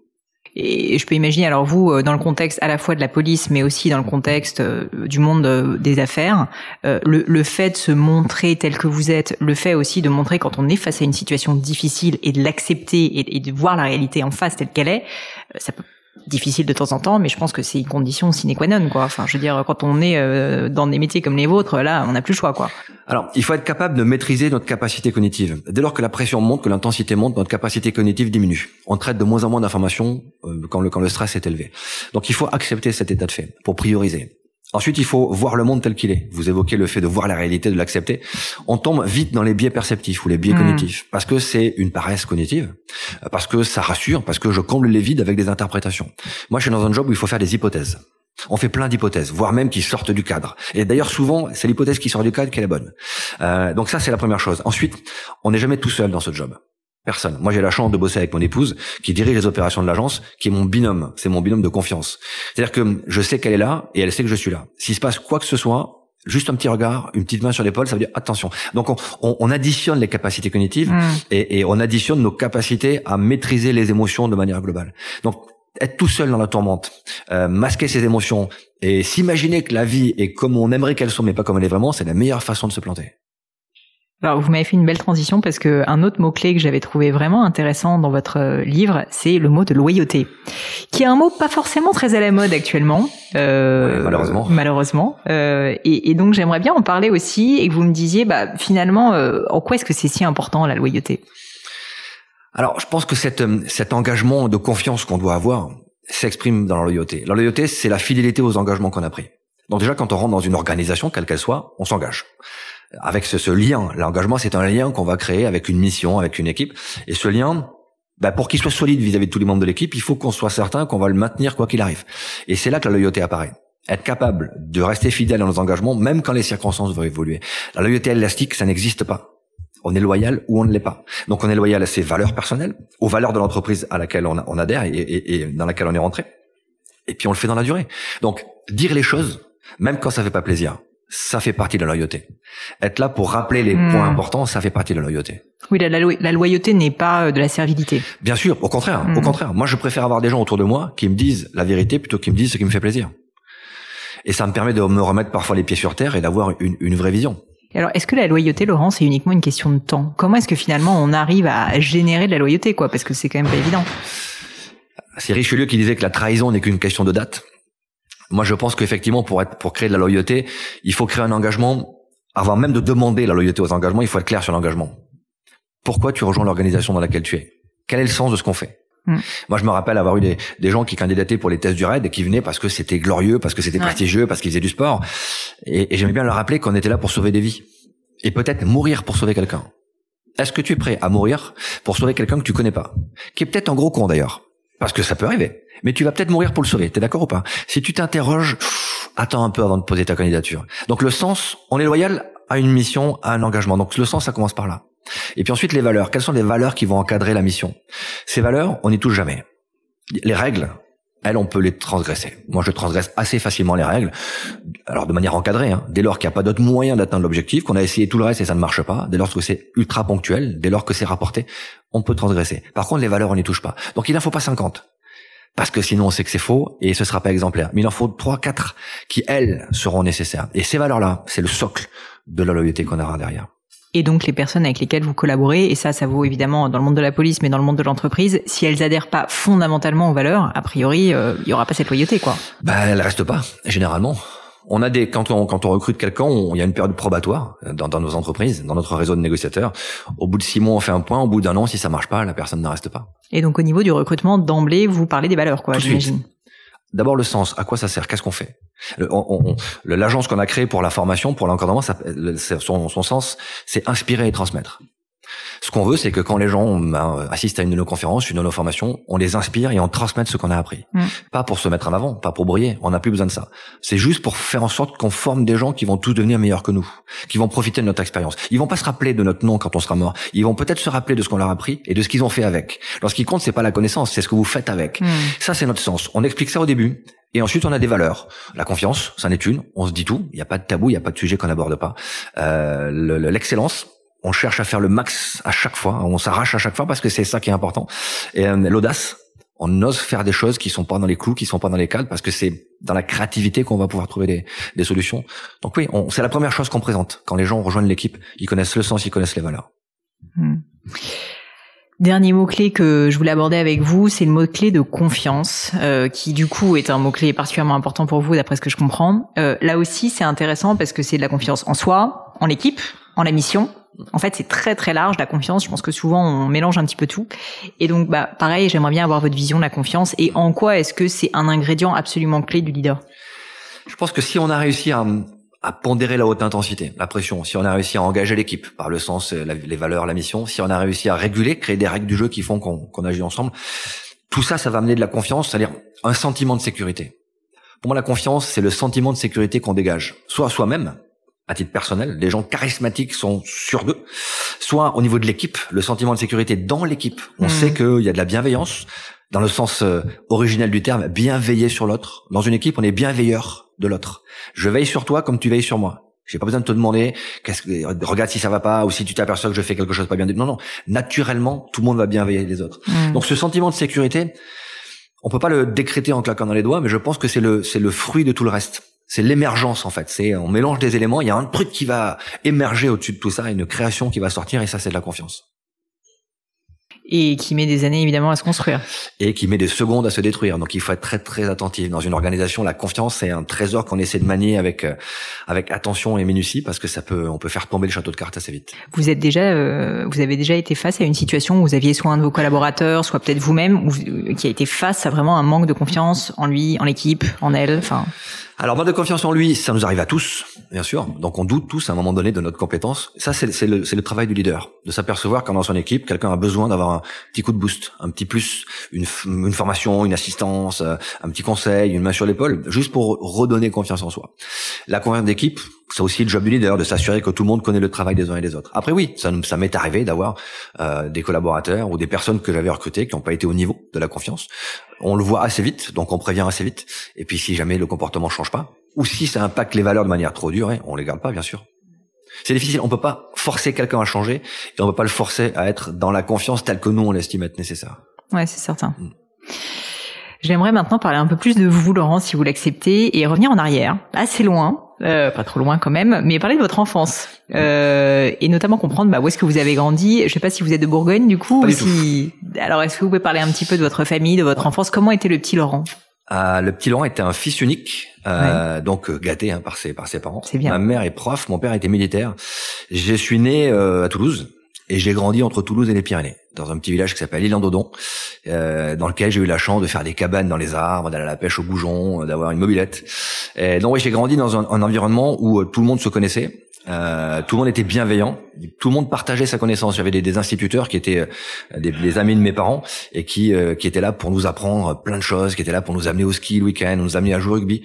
Et je peux imaginer, alors vous, euh, dans le contexte à la fois de la police, mais aussi dans le contexte euh, du monde euh, des affaires, le, le, fait de se montrer tel que vous êtes, le fait aussi de montrer quand on est face à une situation difficile et de l'accepter et, et, de voir la réalité en face telle qu'elle est, ça peut difficile de temps en temps, mais je pense que c'est une condition sine qua non, quoi. Enfin, je veux dire, quand on est euh, dans des métiers comme les vôtres, là, on n'a plus le choix, quoi. Alors, il faut être capable de maîtriser notre capacité cognitive. Dès lors que la pression monte, que l'intensité monte, notre capacité cognitive diminue. On traite de moins en moins d'informations euh, quand le quand le stress est élevé. Donc, il faut accepter cet état de fait pour prioriser. Ensuite, il faut voir le monde tel qu'il est. Vous évoquez le fait de voir la réalité, de l'accepter. On tombe vite dans les biais perceptifs ou les biais hmm. cognitifs parce que c'est une paresse cognitive, parce que ça rassure, parce que je comble les vides avec des interprétations. Moi, je suis dans un job où il faut faire des hypothèses. On fait plein d'hypothèses, voire même qui sortent du cadre. Et d'ailleurs, souvent, c'est l'hypothèse qui sort du cadre qui est la bonne. Euh, donc ça, c'est la première chose. Ensuite, on n'est jamais tout seul dans ce job. Personne. Moi, j'ai la chance de bosser avec mon épouse, qui dirige les opérations de l'agence, qui est mon binôme. C'est mon binôme de confiance. C'est-à-dire que je sais qu'elle est là et elle sait que je suis là. S'il se passe quoi que ce soit, juste un petit regard, une petite main sur l'épaule, ça veut dire attention. Donc, on, on, additionne les capacités cognitives mm. et, et, on additionne nos capacités à maîtriser les émotions de manière globale. Donc, être tout seul dans la tourmente, euh, masquer ses émotions et s'imaginer que la vie est comme on aimerait qu'elle soit, mais pas comme elle est vraiment, c'est la meilleure façon de se planter. Alors vous m'avez fait une belle transition parce que un autre mot clé que j'avais trouvé vraiment intéressant dans votre euh, livre, c'est le mot de loyauté, qui est un mot pas forcément très à la mode actuellement, euh, malheureusement. Malheureusement. Euh, et, et, donc j'aimerais bien en parler aussi et que vous me disiez, bah finalement, euh, en quoi est-ce que c'est si important la loyauté? Alors je pense que cette, euh, cet engagement de confiance qu'on doit avoir s'exprime dans la loyauté. La loyauté, c'est la fidélité aux engagements qu'on a pris. Donc déjà, quand on rentre dans une organisation, quelle qu'elle soit, on s'engage avec ce, ce lien. L'engagement, c'est un lien qu'on va créer avec une mission, avec une équipe. Et ce lien, bah, pour qu'il soit solide vis-à-vis de tous les membres de l'équipe, il faut qu'on soit certain qu'on va le maintenir quoi qu'il arrive. Et c'est là que la loyauté apparaît. Être capable de rester fidèle à nos engagements, même quand les circonstances vont évoluer. La loyauté élastique, ça n'existe pas. On est loyal ou on ne l'est pas. Donc on est loyal à ses valeurs personnelles, aux valeurs de l'entreprise à laquelle on, on adhère et, et, dans laquelle on est rentré. Et puis on le fait dans la durée. Donc dire les choses, même quand ça fait pas plaisir, ça fait partie de la loyauté. Être là pour rappeler les points hmm. importants, ça fait partie de la loyauté. Oui, la, la, loyauté n'est pas euh, de la servilité. Bien sûr, au contraire, au hmm. contraire. Moi, je préfère avoir des gens autour de moi qui me disent la vérité plutôt qu'ils me disent ce qui me fait plaisir. Et ça me permet de me remettre parfois les pieds sur terre et d'avoir une, une vraie vision. Alors, est-ce que la loyauté, Laurent, c'est uniquement une question de temps? Comment est-ce que finalement on arrive à générer de la loyauté, quoi? Parce que c'est quand même pas évident. C'est Richelieu qui disait que la trahison n'est qu'une question de date. Moi, je pense qu'effectivement, pour être, pour créer de la loyauté, il faut créer un engagement. Avant même de demander la loyauté aux engagements, il faut être clair sur l'engagement. Pourquoi tu rejoins l'organisation dans laquelle tu es? Quel est le sens de ce qu'on fait? Hmm. Moi, je me rappelle avoir eu des, des, gens qui candidataient pour les tests du RAID et qui venaient parce que c'était glorieux, parce que c'était prestigieux, parce qu'ils faisaient du sport. Et, et j'aimais bien leur rappeler qu'on était là pour sauver des vies. Et peut-être mourir pour sauver quelqu'un. Est-ce que tu es prêt à mourir pour sauver quelqu'un que tu connais pas? Qui est peut-être un gros con d'ailleurs. Parce que ça peut arriver mais tu vas peut-être mourir pour le sauver. T'es d'accord ou pas? Si tu t'interroges, attends un peu avant de poser ta candidature. Donc le sens, on est loyal à une mission, à un engagement. Donc le sens, ça commence par là. Et puis ensuite les valeurs. Quelles sont les valeurs qui vont encadrer la mission? Ces valeurs, on n'y touche jamais. Les règles, elles, on peut les transgresser. Moi, je transgresse assez facilement les règles, alors de manière encadrée, hein. dès lors qu'il n'y a pas d'autre moyen d'atteindre l'objectif, qu'on a essayé tout le reste et ça ne marche pas, dès lors que c'est ultra ponctuel, dès lors que c'est rapporté, on peut transgresser. Par contre, les valeurs, on n'y touche pas. Donc, il n'en faut pas 50 parce que sinon on sait que c'est faux et ce sera pas exemplaire. Mais il en faut trois, quatre qui elles seront nécessaires. Et ces valeurs-là, c'est le socle de la loyauté qu'on aura derrière. et donc les personnes avec lesquelles vous collaborez, et ça, ça vaut évidemment dans le monde de la police, mais dans le monde de l'entreprise, si elles adhèrent pas fondamentalement aux valeurs, a priori, euh, il y aura pas cette loyauté, quoi. Bah, elles restent pas, généralement. On a des quand on quand on recrute quelqu'un, il y a une période probatoire dans, dans nos entreprises, dans notre réseau de négociateurs. Au bout de six mois, on fait un point. Au bout d'un an, si ça marche pas, la personne ne reste pas. Et donc au niveau du recrutement d'emblée, vous parlez des valeurs, quoi, j'imagine. D'abord le sens, à quoi ça sert, qu'est-ce qu'on fait? L'agence qu'on a créée pour la formation, pour l'encadrement, son, son sens, c'est inspirer et transmettre. Ce qu'on veut, c'est que quand les gens ben, assistent à une de nos conférences, une de nos formations, on les inspire et on transmette ce qu'on a appris. Mm. Pas pour se mettre en avant, pas pour briller. On n'a plus besoin de ça. C'est juste pour faire en sorte qu'on forme des gens qui vont tous devenir meilleurs que nous, qui vont profiter de notre expérience. Ils vont pas se rappeler de notre nom quand on sera mort. Ils vont peut-être se rappeler de ce qu'on leur a appris et de ce qu'ils ont fait avec. Alors, ce qui compte, c'est pas la connaissance, c'est ce que vous faites avec. Mm. Ça, c'est notre sens. On explique ça au début. Et ensuite, on a des valeurs. La confiance, c'en est une. On se dit tout. Il n'y a pas de tabou, il n'y a pas de sujet qu'on n'aborde pas. Euh, l'excellence, on cherche à faire le max à chaque fois, on s'arrache à chaque fois parce que c'est ça qui est important. Et euh, l'audace, on ose faire des choses qui sont pas dans les clous, qui sont pas dans les cadres, parce que c'est dans la créativité qu'on va pouvoir trouver des, des solutions. Donc oui, c'est la première chose qu'on présente quand les gens rejoignent l'équipe. Ils connaissent le sens, ils connaissent les valeurs. Hmm. Dernier mot-clé que je voulais aborder avec vous, c'est le mot-clé de confiance, euh, qui du coup est un mot-clé particulièrement important pour vous, d'après ce que je comprends. Euh, là aussi, c'est intéressant parce que c'est de la confiance en soi, en l'équipe, en la mission, en fait, c'est très très large la confiance. Je pense que souvent on mélange un petit peu tout. Et donc, bah, pareil, j'aimerais bien avoir votre vision de la confiance et en quoi est-ce que c'est un ingrédient absolument clé du leader? Je pense que si on a réussi à, pondérer la haute intensité, la pression, si on a réussi à engager l'équipe par le sens, euh, les valeurs, la mission, si on a réussi à réguler, créer des règles du jeu qui font qu'on agit ensemble, tout ça, ça va amener de la confiance, c'est-à-dire un sentiment de sécurité. Pour moi, la confiance, c'est le sentiment de sécurité qu'on dégage, soit soi-même, à titre personnel, les gens charismatiques sont sur d'eux, soit au niveau de l'équipe, le sentiment de sécurité dans l'équipe. On mmh. sait qu'il y a de la bienveillance, dans le sens euh, originel du terme, bien veiller sur l'autre. Dans une équipe, on est bienveilleur de l'autre. Je veille sur toi comme tu veilles sur moi. J'ai pas besoin de te demander, qu'est-ce que, regarde si ça va pas, ou si tu t'aperçois que je fais quelque chose pas bien. Non, non. Naturellement, tout le monde va bien veiller les autres. Mmh. Donc ce sentiment de sécurité, on peut pas le décréter en claquant dans les doigts, mais je pense que c'est le, c'est le fruit de tout le reste c'est l'émergence en fait. C'est on mélange des éléments, il y a un truc qui va émerger au-dessus de tout ça, une création qui va sortir et ça c'est de la confiance. Et qui met des années évidemment à se construire. Et qui met des secondes à se détruire. Donc il faut être très très attentif. Dans une organisation, la confiance c'est un trésor qu'on essaie de manier avec euh, avec attention et minutie parce que ça peut on peut faire tomber le château de cartes assez vite. Vous êtes déjà euh, vous avez déjà été face à une situation où vous aviez soit un de vos collaborateurs, soit peut-être vous-même, qui a été face à vraiment un manque de confiance en lui, en l'équipe, en elle. Enfin. Alors, manque de confiance en lui, ça nous arrive à tous, bien sûr. Donc, on doute tous à un moment donné de notre compétence. Ça, c'est le, le, travail du leader, de s'apercevoir quand dans son équipe, quelqu'un a besoin d'avoir un petit coup de boost, un petit plus, une, une formation, une assistance, euh, un petit conseil, une main sur l'épaule, juste pour redonner confiance en soi. La confiance d'équipe, c'est aussi le job du leader de s'assurer que tout le monde connaît le travail des uns et des autres. Après oui, ça, ça m'est arrivé d'avoir euh, des collaborateurs ou des personnes que j'avais recrutées qui n'ont pas été au niveau de la confiance. On le voit assez vite, donc on prévient assez vite. Et puis si jamais le comportement change pas, ou si ça impacte les valeurs de manière trop dure, hein, on les garde pas bien sûr. C'est difficile, on peut pas forcer quelqu'un à changer et on peut pas le forcer à être dans la confiance telle que nous on l'estime être nécessaire. Ouais, c'est certain. Mm. J'aimerais maintenant parler un peu plus de vous, Laurent, si vous l'acceptez, et revenir en arrière, assez loin, euh, pas trop loin quand même, mais parler de votre enfance euh, et notamment comprendre bah, où est-ce que vous avez grandi. Je sais pas si vous êtes de Bourgogne du coup. Pas si... Alors est-ce que vous pouvez parler un petit peu de votre famille, de votre enfance? Comment était le petit Laurent? Euh, Le petit Laurent était un fils unique, euh, donc euh, gâté hein, par ses par ses parents. C'est bien. Ma mère est prof, mon père était militaire. Je suis né euh, à Toulouse et j'ai grandi entre Toulouse et les Pyrénées, dans un petit village qui s'appelle Île-en-Dodon, euh, dans lequel j'ai eu la chance de faire des cabanes dans les arbres, d'aller à la pêche au goujon, d'avoir une mobilette. Et donc oui, j'ai grandi dans un, un environnement où tout le monde se connaissait. Euh, tout le monde était bienveillant, tout le monde partageait sa connaissance. J'avais des, des, instituteurs qui étaient euh, des, amis de mes parents et qui euh, qui étaient là pour nous apprendre plein de choses, qui étaient là pour nous amener au ski le week-end, nous amener à jouer au rugby.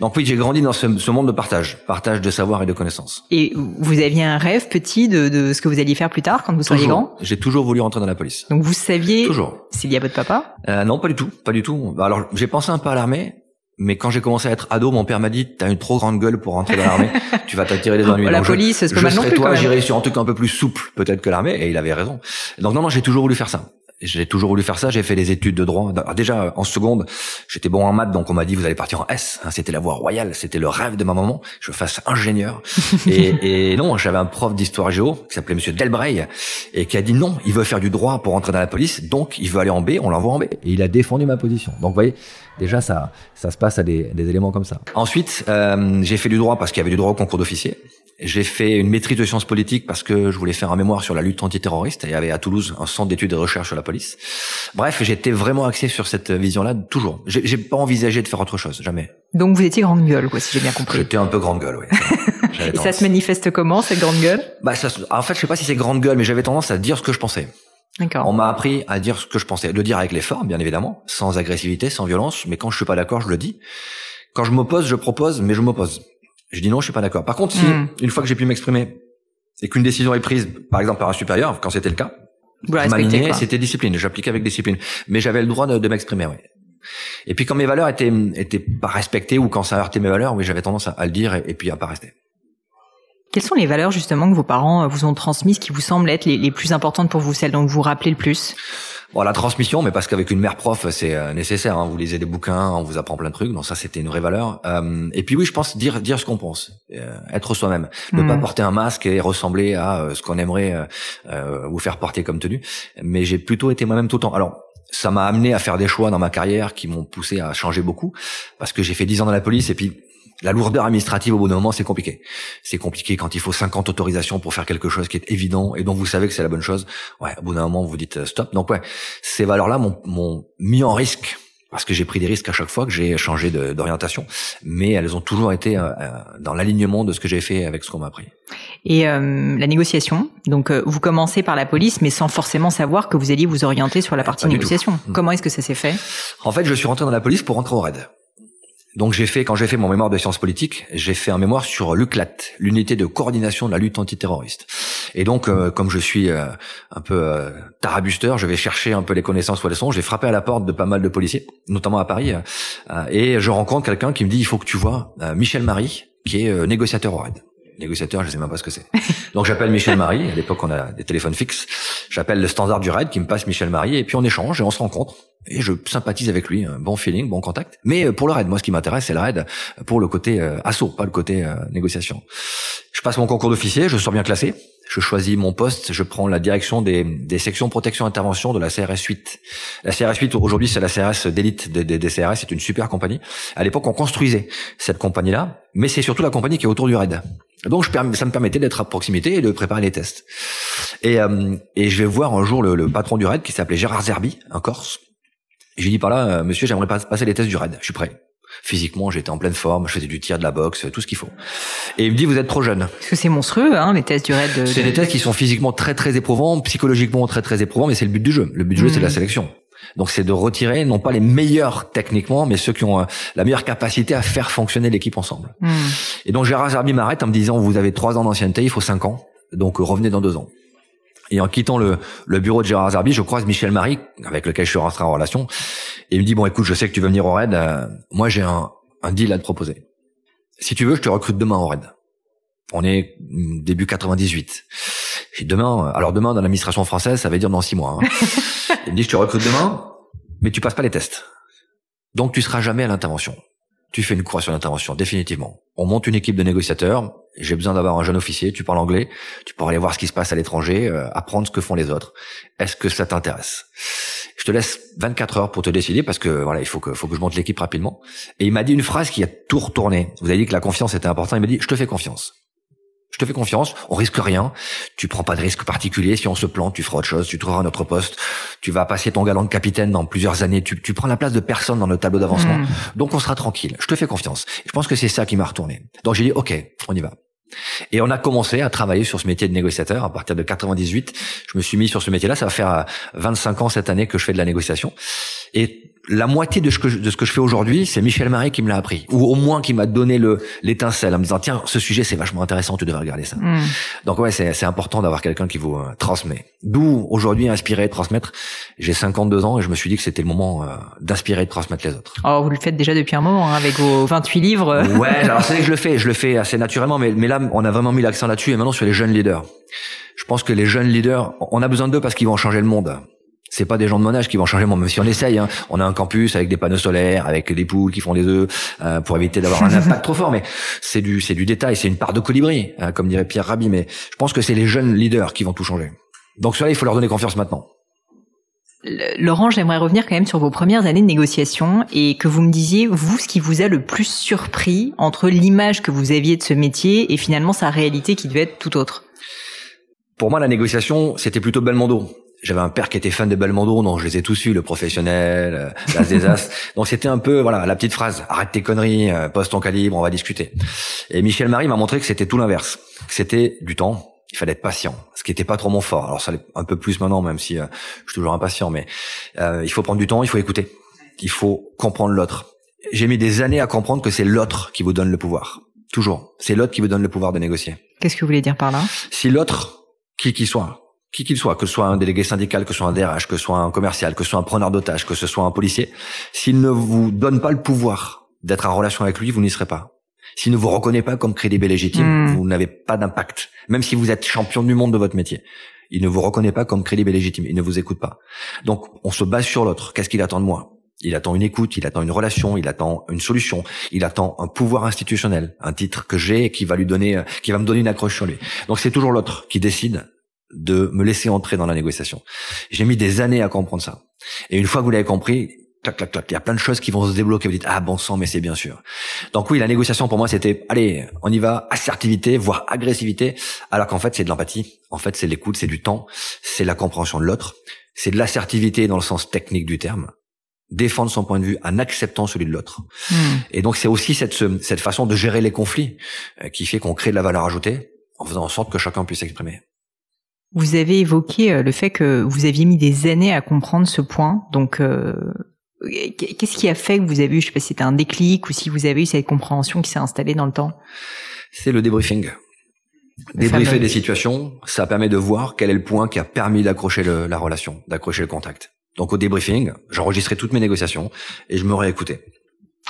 Donc oui, j'ai grandi dans ce, ce, monde de partage, partage de savoir et de connaissances. Et vous aviez un rêve petit de, de ce que vous alliez faire plus tard quand vous seriez grand? J'ai toujours voulu rentrer dans la police. Donc vous saviez toujours. C'est lié à votre papa? Euh, Non, pas du tout, pas du tout. Alors j'ai pensé un peu à l'armée, mais quand j'ai commencé à être ado, mon père m'a dit "T'as une trop grande gueule pour rentrer dans l'armée. tu vas t'attirer les ennuis." La police, c'est pas mal non plus. toi, j'irai sur un truc un peu plus souple peut-être que l'armée, et il avait raison. Donc non, non, j'ai toujours voulu faire ça. J'ai toujours voulu faire ça. J'ai fait des études de droit. déjà en seconde, j'étais bon en maths, donc on m'a dit vous allez partir en S. Hein, c'était la voie royale, c'était le rêve de ma maman. Je fasse ingénieur. et, et, non, j'avais un prof d'histoire géo qui s'appelait Monsieur Delbray et qui a dit non, il veut faire du droit pour entrer dans la police, donc il veut aller en B. On l'envoie en B. Et il a défendu ma position. Donc vous voyez, déjà ça, ça se passe à des, des éléments comme ça. Ensuite, euh, j'ai fait du droit parce qu'il y avait du droit au concours d'officier. J'ai fait une maîtrise de sciences politiques parce que je voulais faire un mémoire sur la lutte antiterroriste. Et il y avait à Toulouse un centre d'études et de recherche sur la police. Bref, j'étais vraiment axé sur cette vision-là toujours. J'ai pas envisagé de faire autre chose, jamais. Donc vous étiez grande gueule, quoi, si j'ai bien compris. J'étais un peu grande gueule, oui. et ça se manifeste comment, cette grande gueule? Bah, ça, En fait, je sais pas si c'est grande gueule, mais j'avais tendance à dire ce que je pensais. On m'a appris à dire ce que je pensais, de dire avec les formes, bien évidemment, sans agressivité, sans violence. Mais quand je suis pas d'accord, je le dis. Quand je m'oppose, je propose, mais je m'oppose. Je dis non, je suis pas d'accord. Par contre, si hmm. une fois que j'ai pu m'exprimer et qu'une décision est prise, par exemple par un supérieur, quand c'était le cas, c'était discipline. J'appliquais avec discipline, mais j'avais le droit de, m'exprimer. Oui. Et puis quand mes valeurs étaient étaient pas respectées ou quand ça heurtait mes valeurs, oui, j'avais tendance à, le dire et, puis à pas rester. Quelles sont les valeurs justement que vos parents vous ont transmises qui vous semblent être les, les plus importantes pour vous, celles dont vous vous rappelez le plus? Bon, la transmission, mais parce qu'avec une mère prof, c'est euh, nécessaire. Hein. Vous lisez des bouquins, on vous apprend plein de trucs. Donc ça, c'était une vraie valeur. Euh, et puis oui, je pense dire dire ce qu'on pense, euh, être soi-même, ne pas hmm. porter un masque et ressembler à ce qu'on aimerait vous faire porter comme tenue. Mais j'ai plutôt été moi-même tout le temps. Alors ça m'a amené à faire des choix dans ma carrière qui m'ont poussé à changer beaucoup parce que j'ai fait dix ans dans la police et puis la lourdeur administrative au bout d'un moment, c'est compliqué. C'est compliqué quand il faut 50 autorisations pour faire quelque chose qui est évident et dont vous savez que c'est la bonne chose. Ouais, au bout d'un moment, vous dites euh, stop. Donc ouais, ces valeurs-là m'ont mis en risque parce que j'ai pris des risques à chaque fois que j'ai changé d'orientation, mais elles ont toujours été euh, euh, dans l'alignement de ce que j'ai fait avec ce qu'on m'a appris. Et la négociation, donc vous commencez par la police, mais sans forcément savoir que vous alliez vous orienter sur la partie négociation. Comment est-ce que ça s'est fait? En fait, je suis rentré dans la police pour rentrer au RAID. Donc j'ai fait, quand j'ai fait mon mémoire de sciences politiques, j'ai fait un mémoire sur l'UCLAT, l'unité de coordination de la lutte antiterroriste. Et donc, euh, comme je suis euh, un peu euh, tarabusteur, je vais chercher un peu les connaissances où elles sont. J'ai frappé à la porte de pas mal de policiers, notamment à Paris, et je rencontre quelqu'un qui me dit, il faut que tu vois Michel Marie, qui est négociateur au RAID négociateur, je sais même pas ce que c'est. Donc j'appelle Michel Marie, à l'époque on a des téléphones fixes, j'appelle le standard du RAID qui me passe Michel Marie, et puis on échange et on se rencontre et je sympathise avec lui, bon feeling, bon contact. Mais euh, pour le raid, moi ce qui m'intéresse c'est le raid pour le côté euh, assaut, pas le côté euh, négociation. Je passe mon concours d'officier, je sors bien classé, je choisis mon poste, je prends la direction des, des sections protection intervention de la CRS 8. La CRS 8 aujourd'hui c'est la CRS d'élite des, des, CRS, c'est une super compagnie. À l'époque on construisait cette compagnie-là, mais c'est surtout la compagnie qui est autour du raid. Donc je, ça me permettait d'être à proximité et de préparer les tests. Et, et je vais voir un jour le, le patron du raid qui s'appelait Gérard Zerbi, un Corse, j'ai dit par là, euh, monsieur, j'aimerais passer les tests du raid. Je suis prêt. Physiquement, j'étais en pleine forme, je faisais du tir, de la boxe, tout ce qu'il faut. Et il me dit, vous êtes trop jeune. Parce que c'est monstrueux, hein, les tests du raid. De... C'est des tests qui sont physiquement très très éprouvants, psychologiquement très très éprouvants, mais c'est le but du jeu. Le but du jeu, c'est la mmh. sélection. Donc c'est de retirer non pas les meilleurs techniquement, mais ceux qui ont euh, la meilleure capacité à faire fonctionner l'équipe ensemble. Mmh. Et donc Gérard Zerbi m'arrête en me disant, vous avez trois ans d'ancienneté, il faut cinq ans, donc revenez dans deux ans. Et en quittant le, le bureau de Gérard Zarbi, je croise Michel Marie, avec lequel je suis rentré en relation, et il me dit, bon écoute, je sais que tu veux venir au RAID, euh, moi j'ai un, un deal à te proposer. Si tu veux, je te recrute demain au RAID. On est début 98. Et demain, alors demain dans l'administration française, ça veut dire dans six mois. Hein. il me dit, je te recrute demain, mais tu passes pas les tests. Donc tu seras jamais à l'intervention tu fais une couration d'intervention, définitivement. On monte une équipe de négociateurs. J'ai besoin d'avoir un jeune officier. Tu parles anglais. Tu pourras aller voir ce qui se passe à l'étranger, euh, apprendre ce que font les autres. Est-ce que ça t'intéresse? Je te laisse 24 heures pour te décider parce que voilà, il faut que faut que je monte l'équipe rapidement. Et il m'a dit une phrase qui a tout retourné. Vous avez dit que la confiance était importante. Il m'a dit je te fais confiance. Je te fais confiance, on risque rien, tu prends pas de risque particulier, si on se plante, tu feras autre chose, tu trouveras un autre poste, tu vas passer ton galon de capitaine dans plusieurs années, tu, tu prends la place de personne dans le tableau d'avancement, hmm. donc on sera tranquille, je te fais confiance. je pense que c'est ça qui m'a retourné. Donc j'ai dit, ok, on y va. Et on a commencé à travailler sur ce métier de négociateur à partir de 98. Je me suis mis sur ce métier-là. Ça va faire 25 ans cette année que je fais de la négociation. Et la moitié de ce que je, de ce que je fais aujourd'hui, c'est Michel Marie qui me l'a appris, ou au moins qui m'a donné le l'étincelle en me disant tiens ce sujet c'est vachement intéressant, tu devrais regarder ça. Hmm. Donc ouais c'est c'est important d'avoir quelqu'un qui vous euh, transmet. D'où aujourd'hui inspirer et transmettre. J'ai 52 ans et je me suis dit que c'était le moment euh, d'inspirer et de transmettre les autres. Oh vous le faites déjà depuis un moment hein, avec vos 28 livres. ouais alors c'est que je le fais, je le fais assez naturellement, mais mais là on a vraiment mis l'accent là-dessus et maintenant sur les jeunes leaders. Je pense que les jeunes leaders, on a besoin d'eux parce qu'ils vont changer le monde C'est pas des gens de mon âge qui vont changer mon, même si on essaye. Hein. On a un campus avec des panneaux solaires, avec des poules qui font des œufs euh, pour éviter d'avoir un impact trop fort. Mais c'est du, c'est du détail, c'est une part de colibri, hein, comme dirait Pierre Rabhi. Mais je pense que c'est les jeunes leaders qui vont tout changer. Donc cela, il faut leur donner confiance maintenant. Laurent, j'aimerais revenir quand même sur vos premières années de négociation et que vous me disiez, vous, ce qui vous a le plus surpris entre l'image que vous aviez de ce métier et finalement sa réalité qui devait être tout autre. Pour moi, la négociation, c'était plutôt Belmondo j'avais un père qui était fan de Belmondo, donc je les ai tous su, le professionnel, euh, l'as des as. donc c'était un peu, voilà, la petite phrase, arrête tes conneries, euh, pose ton calibre, on va discuter. Et Michel Marie m'a montré que c'était tout l'inverse, que c'était du temps, il fallait être patient, ce qui n'était pas trop mon fort. Alors ça l'est un peu plus maintenant, même si euh, je suis toujours impatient, mais euh, il faut prendre du temps, il faut écouter, il faut comprendre l'autre. J'ai mis des années à comprendre que c'est l'autre qui vous donne le pouvoir. Toujours. C'est l'autre qui vous donne le pouvoir de négocier. Qu'est-ce que vous voulez dire par là? Si l'autre, qui qu'il soit, qui qu'il soit, que ce soit un délégué syndical, que ce soit un DRH, que ce soit un commercial, que ce soit un preneur d'otage, que ce soit un policier, s'il ne vous donne pas le pouvoir d'être en relation avec lui, vous n'y serez pas. S'il ne vous reconnaît pas comme crédible et légitime, hmm. vous n'avez pas d'impact. Même si vous êtes champion du monde de votre métier. Il ne vous reconnaît pas comme crédible et légitime. Il ne vous écoute pas. Donc, on se base sur l'autre. Qu'est-ce qu'il attend de moi? Il attend une écoute, il attend une relation, il attend une solution, il attend un pouvoir institutionnel, un titre que j'ai et qui va lui donner, qui va me donner une accroche sur lui. Donc c'est toujours l'autre qui décide de me laisser entrer dans la négociation. J'ai mis des années à comprendre ça. Et une fois que vous l'avez compris, clac, clac, clac, il y a plein de choses qui vont se débloquer. Vous dites, ah bon sang, mais c'est bien sûr. Donc oui, la négociation pour moi, c'était, allez, on y va, assertivité, voire agressivité, alors qu'en fait, c'est de l'empathie. En fait, c'est l'écoute, c'est du temps, c'est la compréhension de l'autre, c'est de l'assertivité dans le sens technique du terme défendre son point de vue en acceptant celui de l'autre. Hmm. Et donc c'est aussi cette, cette façon de gérer les conflits euh, qui fait qu'on crée de la valeur ajoutée en faisant en sorte que chacun puisse s'exprimer. Vous avez évoqué euh, le fait que vous aviez mis des années à comprendre ce point. Donc, euh, qu'est-ce qui a fait que vous avez eu, je sais pas si c'était un déclic ou si vous avez eu cette compréhension qui s'est installée dans le temps? C'est le débriefing. Débriefer des situations, ça permet de voir quel est le point qui a permis d'accrocher la relation, d'accrocher le contact. Donc au débriefing, j'enregistrais toutes mes négociations et je me réécoutais.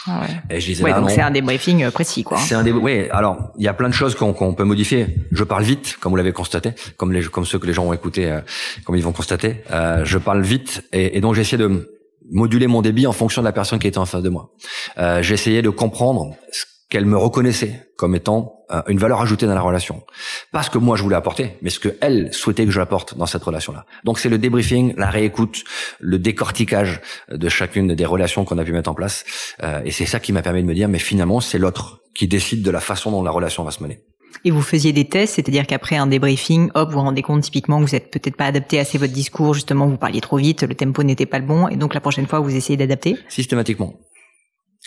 Ah ouais. Et je disais, ouais, donc c'est un débriefing euh, précis, quoi. C'est un dé... Oui, alors il y a plein de choses qu'on peut modifier. Je parle vite, comme vous l'avez constaté, comme les comme ceux que les gens ont écouté, euh, comme ils vont constater. Euh, je parle vite et, et donc j'ai essayé de moduler mon débit en fonction de la personne qui était en face de moi. Euh, j'ai essayé de comprendre ce qu'elle me reconnaissait comme étant euh, une valeur ajoutée dans la relation. Pas ce que moi je voulais apporter, mais ce que elle souhaitait que je apporte dans cette relation-là. Donc c'est le débriefing, la réécoute, le décortiquage de chacune des relations qu'on a pu mettre en place. Euh, et c'est ça qui m'a permis de me dire, mais finalement c'est l'autre qui décide de la façon dont la relation va se mener. Et vous faisiez des tests, c'est-à-dire qu'après un débriefing, hop, vous vous rendez compte typiquement que vous êtes peut-être pas adapté assez votre discours, justement, vous parliez trop vite, le tempo n'était pas le bon, et donc la prochaine fois, vous essayez d'adapter? Systématiquement.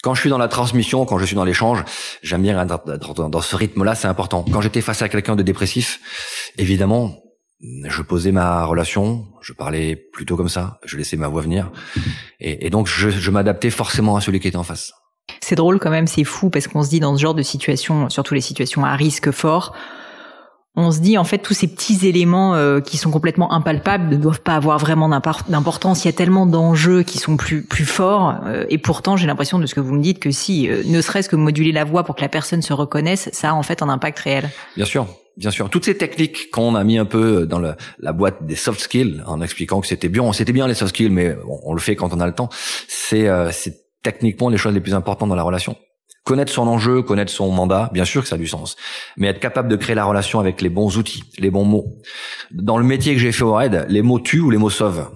Quand je suis dans la transmission, quand je suis dans l'échange, j'aime bien dans ce rythme-là, c'est important. Quand j'étais face à quelqu'un de dépressif, évidemment, je posais ma relation, je parlais plutôt comme ça, je laissais ma voix venir, et, donc je, je m'adaptais forcément à celui qui était en face. C'est drôle quand même, c'est fou parce qu'on se dit dans ce genre de situation, surtout les situations à risque fort, on se dit en fait tous ces petits éléments euh, qui sont complètement impalpables ne doivent pas avoir vraiment d'importance. Il y a tellement d'enjeux qui sont plus plus forts euh, et pourtant j'ai l'impression de ce que vous me dites que si euh, ne serait-ce que moduler la voix pour que la personne se reconnaisse, ça a en fait un impact réel. Bien sûr. Bien sûr, toutes ces techniques qu'on a mis un peu dans la boîte des soft skills, en expliquant que c'était bien, c'était bien les soft skills, mais on, le fait quand on a le temps. C'est techniquement les choses les plus importantes dans la relation. Connaître son enjeu, connaître son mandat, bien sûr que ça a du sens. Mais être capable de créer la relation avec les bons outils, les bons mots. Dans le métier que j'ai fait au RAID, les mots tuent ou les mots sauvent.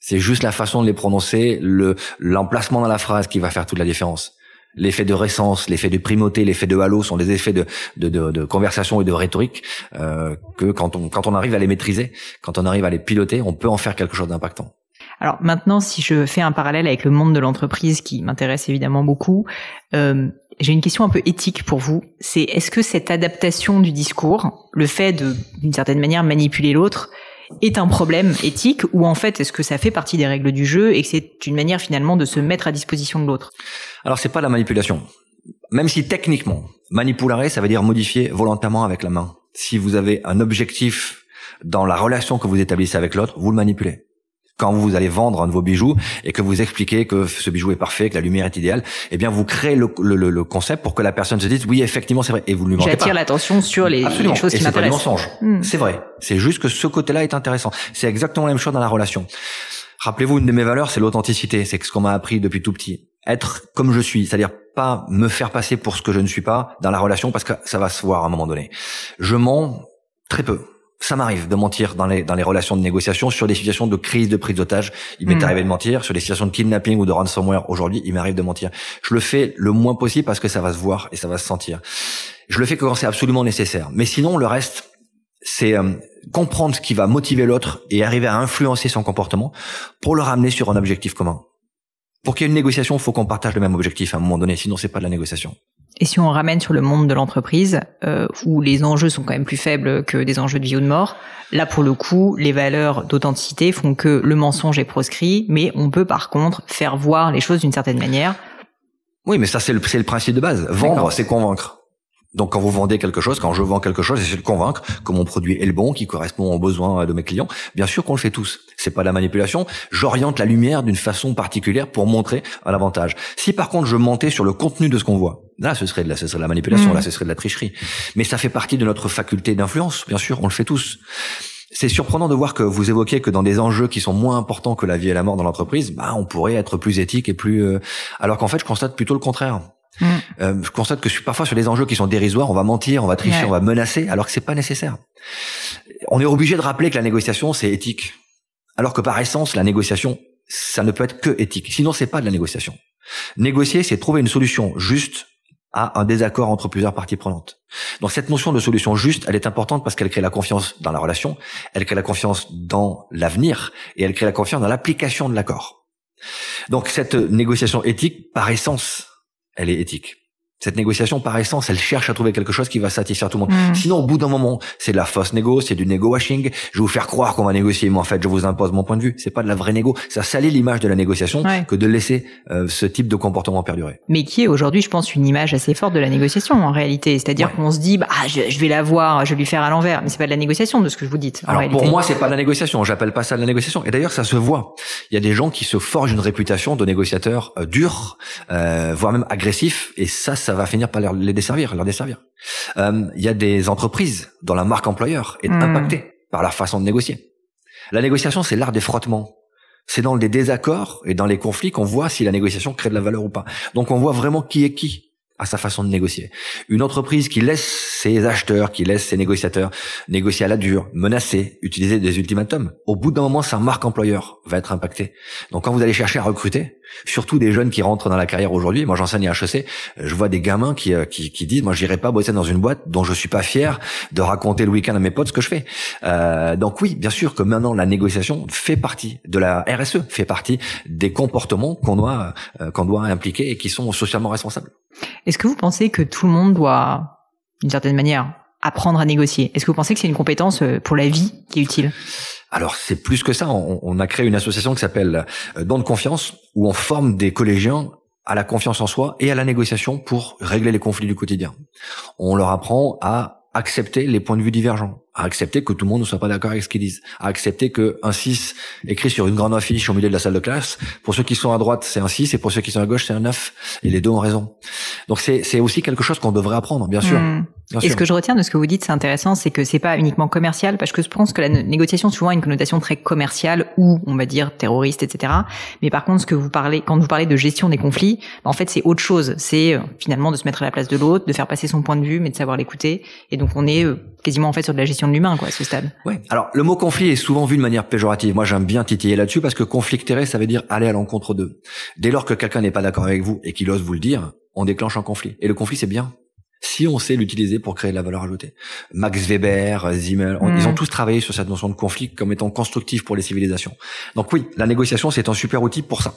C'est juste la façon de les prononcer, le l'emplacement dans la phrase qui va faire toute la différence. L'effet de récence, l'effet de primauté, l'effet de halo sont des effets de, de, de, conversation et de rhétorique euh, que quand on, quand on arrive à les maîtriser, quand on arrive à les piloter, on peut en faire quelque chose d'impactant. Alors maintenant, si je fais un parallèle avec le monde de l'entreprise qui m'intéresse évidemment beaucoup, euh, j'ai une question un peu éthique pour vous. C'est est-ce que cette adaptation du discours, le fait de, d'une certaine manière, manipuler l'autre, est un problème éthique ou en fait est-ce que ça fait partie des règles du jeu et que c'est une manière finalement de se mettre à disposition de l'autre? Alors c'est pas la manipulation. Même si techniquement, manipuler, ça veut dire modifier volontairement avec la main. Si vous avez un objectif dans la relation que vous établissez avec l'autre, vous le manipulez quand vous allez vendre un de vos bijoux et que vous expliquez que ce bijou est parfait, que la lumière est idéale, eh bien vous créez le, le, le concept pour que la personne se dise oui effectivement c'est vrai et vous lui mentez J'attire l'attention sur les, les, choses qui m'intéressent. C'est pas mensonge, hmm. c'est vrai. C'est juste que ce côté-là est intéressant. C'est exactement la même chose dans la relation. Rappelez-vous, une de mes valeurs, c'est l'authenticité. C'est ce qu'on m'a appris depuis tout petit. Être comme je suis, c'est-à-dire pas me faire passer pour ce que je ne suis pas dans la relation parce que ça va se voir à un moment donné. Je mens très peu. Ça m'arrive de mentir dans les dans les relations de négociation sur des situations de crise de prise d'otage. Il m'est Mm. arrivé de mentir sur des situations de kidnapping ou de ransomware. Aujourd'hui, il m'arrive de mentir. Je le fais le moins possible parce que ça va se voir et ça va se sentir. Je le fais que quand c'est absolument nécessaire. Mais sinon, le reste, c'est euh, comprendre ce qui va motiver l'autre et arriver à influencer son comportement pour le ramener sur un objectif commun. Pour qu'il y ait une négociation, il faut qu'on partage le même objectif à un moment donné, sinon c'est pas de la négociation. Et si on ramène sur le monde de l'entreprise, euh, où les enjeux sont quand même plus faibles que des enjeux de vie ou de mort, là pour le coup, les valeurs d'authenticité font que le mensonge est proscrit, mais on peut par contre faire voir les choses d'une certaine manière. Oui, mais ça c'est le, le principe de base. Vendre, c'est convaincre. Donc quand vous vendez quelque chose, quand je vends quelque chose, j'essaie de convaincre que mon produit est le bon, qui correspond aux besoins de mes clients. Bien sûr qu'on le fait tous. C'est pas de la manipulation. J'oriente la lumière d'une façon particulière pour montrer un avantage. Si par contre je mentais sur le contenu de ce qu'on voit, là ce serait de la, ce serait de la manipulation, Mhm. là ce serait de la tricherie. Mais ça fait partie de notre faculté d'influence. Bien sûr, on le fait tous. C'est surprenant de voir que vous évoquez que dans des enjeux qui sont moins importants que la vie et la mort dans l'entreprise, bah, on pourrait être plus éthique et plus, euh, alors qu'en fait, je constate plutôt le contraire. Mm. Euh, je constate que parfois sur des enjeux qui sont dérisoires, on va mentir, on va tricher, Ouais. on va menacer, alors que c'est pas nécessaire. On est obligé de rappeler que la négociation c'est éthique, alors que par essence la négociation ça ne peut être que éthique. Sinon c'est pas de la négociation. Négocier c'est trouver une solution juste à un désaccord entre plusieurs parties prenantes. Donc cette notion de solution juste, elle est importante parce qu'elle crée la confiance dans la relation, elle crée la confiance dans l'avenir et elle crée la confiance dans l'application de l'accord. Donc cette négociation éthique, par essence, elle est éthique. Cette négociation, par essence, elle cherche à trouver quelque chose qui va satisfaire tout le monde. Mm. Sinon, au bout d'un moment, c'est de la fausse négo, c'est du négo washing. Je vais vous faire croire qu'on va négocier, mais en fait, je vous impose mon point de vue. C'est pas de la vraie négo. Ça salit l'image de la négociation Ouais. que de laisser euh, ce type de comportement perdurer. Mais qui est aujourd'hui, je pense, une image assez forte de la négociation en réalité. C'est-à-dire Ouais. qu'on se dit, bah, ah, je, je vais la voir, je vais lui faire à l'envers. Mais c'est pas de la négociation de ce que je vous dites. Alors réalité. pour moi, c'est pas de la négociation. J'appelle pas ça de la négociation. Et d'ailleurs, ça se voit. Il y a des gens qui se forgent une réputation de négociateurs euh, durs, euh, voire même agressifs, et ça, ça va finir par les desservir, leur desservir. Euh, il y a des entreprises dont la marque employeur est Hmm. impactée par leur façon de négocier. La négociation, c'est l'art des frottements. C'est dans les désaccords et dans les conflits qu'on voit si la négociation crée de la valeur ou pas. Donc on voit vraiment qui est qui à sa façon de négocier. Une entreprise qui laisse ses acheteurs, qui laisse ses négociateurs négocier à la dure, menacer, utiliser des ultimatums, au bout d'un moment, sa marque employeur va être impactée. Donc quand vous allez chercher à recruter, surtout des jeunes qui rentrent dans la carrière aujourd'hui, moi j'enseigne à HEC, je vois des gamins qui, euh, qui, qui disent, moi j'irai pas bosser dans une boîte dont je suis pas fier de raconter le week-end à mes potes ce que je fais. Euh, donc oui, bien sûr que maintenant la négociation fait partie de la RSE, fait partie des comportements qu'on doit, euh, qu'on doit impliquer et qui sont socialement responsables. Est-ce que vous pensez que tout le monde doit, d'une certaine manière, apprendre à négocier Est-ce que vous pensez que c'est une compétence euh, pour la vie qui est utile? Alors c'est plus que ça. On, a créé une association qui s'appelle euh, Don de confiance, où on forme des collégiens à la confiance en soi et à la négociation pour régler les conflits du quotidien. On leur apprend à accepter les points de vue divergents, à accepter que tout le monde ne soit pas d'accord avec ce qu'ils disent, à accepter que un 6 écrit sur une grande affiche au milieu de la salle de classe, pour ceux qui sont à droite c'est un 6 et pour ceux qui sont à gauche c'est un 9 et les deux ont raison. Donc c'est c'est aussi quelque chose qu'on devrait apprendre, bien sûr. Hmm. Bien Et sûr. ce que je retiens de ce que vous dites, c'est intéressant, c'est que c'est pas uniquement commercial, parce que je pense que la né- négociation a souvent une connotation très commerciale ou, on va dire, terroriste, etc. Mais par contre, ce que vous parlez, quand vous parlez de gestion des conflits, bah, en fait, c'est autre chose. C'est euh, finalement de se mettre à la place de l'autre, de faire passer son point de vue, mais de savoir l'écouter. Et donc, on est euh, quasiment en fait sur de la gestion de l'humain, quoi, à ce stade. Ouais. Alors le mot conflit est souvent vu de manière péjorative. Moi j'aime bien titiller là-dessus parce que conflicter ça veut dire aller à l'encontre d'eux. Dès lors que quelqu'un n'est pas d'accord avec vous et qu'il ose vous le dire, on déclenche un conflit. Et le conflit c'est bien. Si on sait l'utiliser pour créer de la valeur ajoutée. Max Weber, Zimmel, Mhm. ils ont tous travaillé sur cette notion de conflit comme étant constructif pour les civilisations. Donc oui, la négociation c'est un super outil pour ça.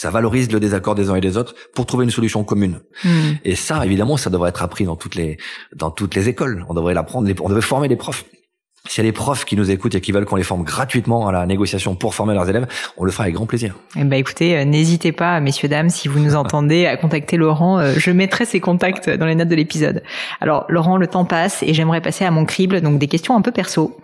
Ça valorise le désaccord des uns et des autres pour trouver une solution commune. Hmm. Et ça, évidemment, ça devrait être appris dans toutes les dans toutes les écoles. On devrait l'apprendre. les- On devrait former des profs. S'il y a des profs qui nous écoutent et qui veulent qu'on les forme gratuitement à la négociation pour former leurs élèves, on le fera avec grand plaisir. Eh ben, écoutez, euh, n'hésitez pas, messieurs, dames, si vous nous entendez, à contacter Laurent. Euh, je mettrai ses contacts dans les notes de l'épisode. Alors, Laurent, le temps passe et j'aimerais passer à mon crible, donc des questions un peu perso.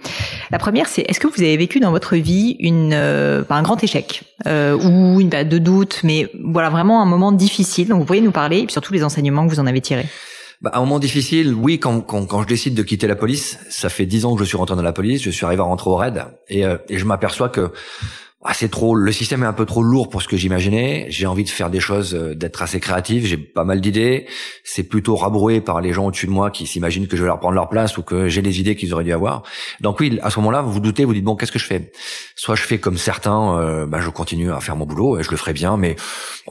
La première, c'est est-ce que vous avez vécu dans votre vie une, euh, un grand échec euh, ou une période de doute, mais voilà vraiment un moment difficile. Donc, vous pourriez nous parler et puis surtout les enseignements que vous en avez tirés? Bah, un moment difficile, oui, quand, je décide de quitter la police, ça fait dix ans que je suis rentré dans la police, je suis arrivé à rentrer au raid, et, euh, et je m'aperçois que ah, c'est trop, le système est un peu trop lourd pour ce que j'imaginais. J'ai envie de faire des choses, euh, d'être assez créatif. J'ai pas mal d'idées. C'est plutôt rabroué par les gens au-dessus de moi qui s'imaginent que je vais leur prendre leur place ou que j'ai les idées qu'ils auraient dû avoir. Donc oui, à ce moment-là, vous vous doutez, vous dites bon, qu'est-ce que je fais? Soit je fais comme certains, euh, bah, je continue à faire mon boulot et je le ferai bien, mais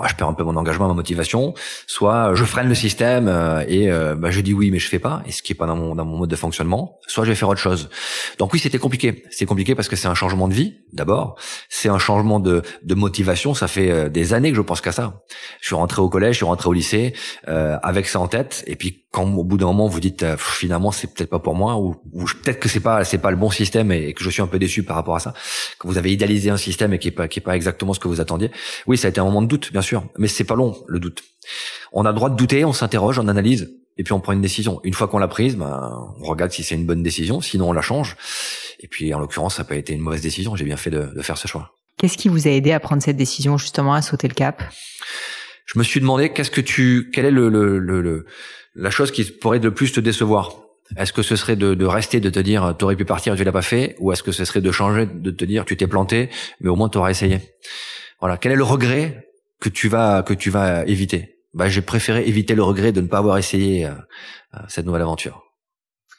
je perds un peu mon engagement, ma motivation. Soit je freine le système euh, et bah, je dis oui, mais je fais pas, et ce qui est pas dans mon dans mon mode de fonctionnement. Soit je vais faire autre chose. Donc oui, c'était compliqué. C'est compliqué parce que c'est un changement de vie d'abord c'est un changement de, motivation. Ça fait euh, des années que je pense qu'à ça. Je suis rentré au collège, je suis rentré au lycée euh, avec ça en tête. Et puis quand au bout d'un moment vous dites euh, finalement c'est peut-être pas pour moi ou, peut-être que c'est pas c'est pas le bon système et, que je suis un peu déçu par rapport à ça. Que vous avez idéalisé un système et qui est pas qui est pas exactement ce que vous attendiez. Oui, ça a été un moment de doute bien sûr, mais c'est pas long le doute. On a le droit de douter, on s'interroge, on analyse et puis on prend une décision. Une fois qu'on l'a prise, ben, on regarde si c'est une bonne décision, sinon on la change. Et puis en l'occurrence, ça n'a pas été une mauvaise décision. J'ai bien fait de, de faire ce choix. Qu'est-ce qui vous a aidé à prendre cette décision justement à sauter le cap? Je me suis demandé qu'est-ce que tu, quelle est le, le, le, la chose qui pourrait le plus te décevoir? Est-ce que ce serait de, de rester, de te dire t'aurais pu partir et tu l'as pas fait, ou est-ce que ce serait de changer, de te dire tu t'es planté, mais au moins tu auras essayé. Voilà. Quel est le regret que tu vas que tu vas éviter? Bah j'ai préféré éviter le regret de ne pas avoir essayé euh, euh, cette nouvelle aventure.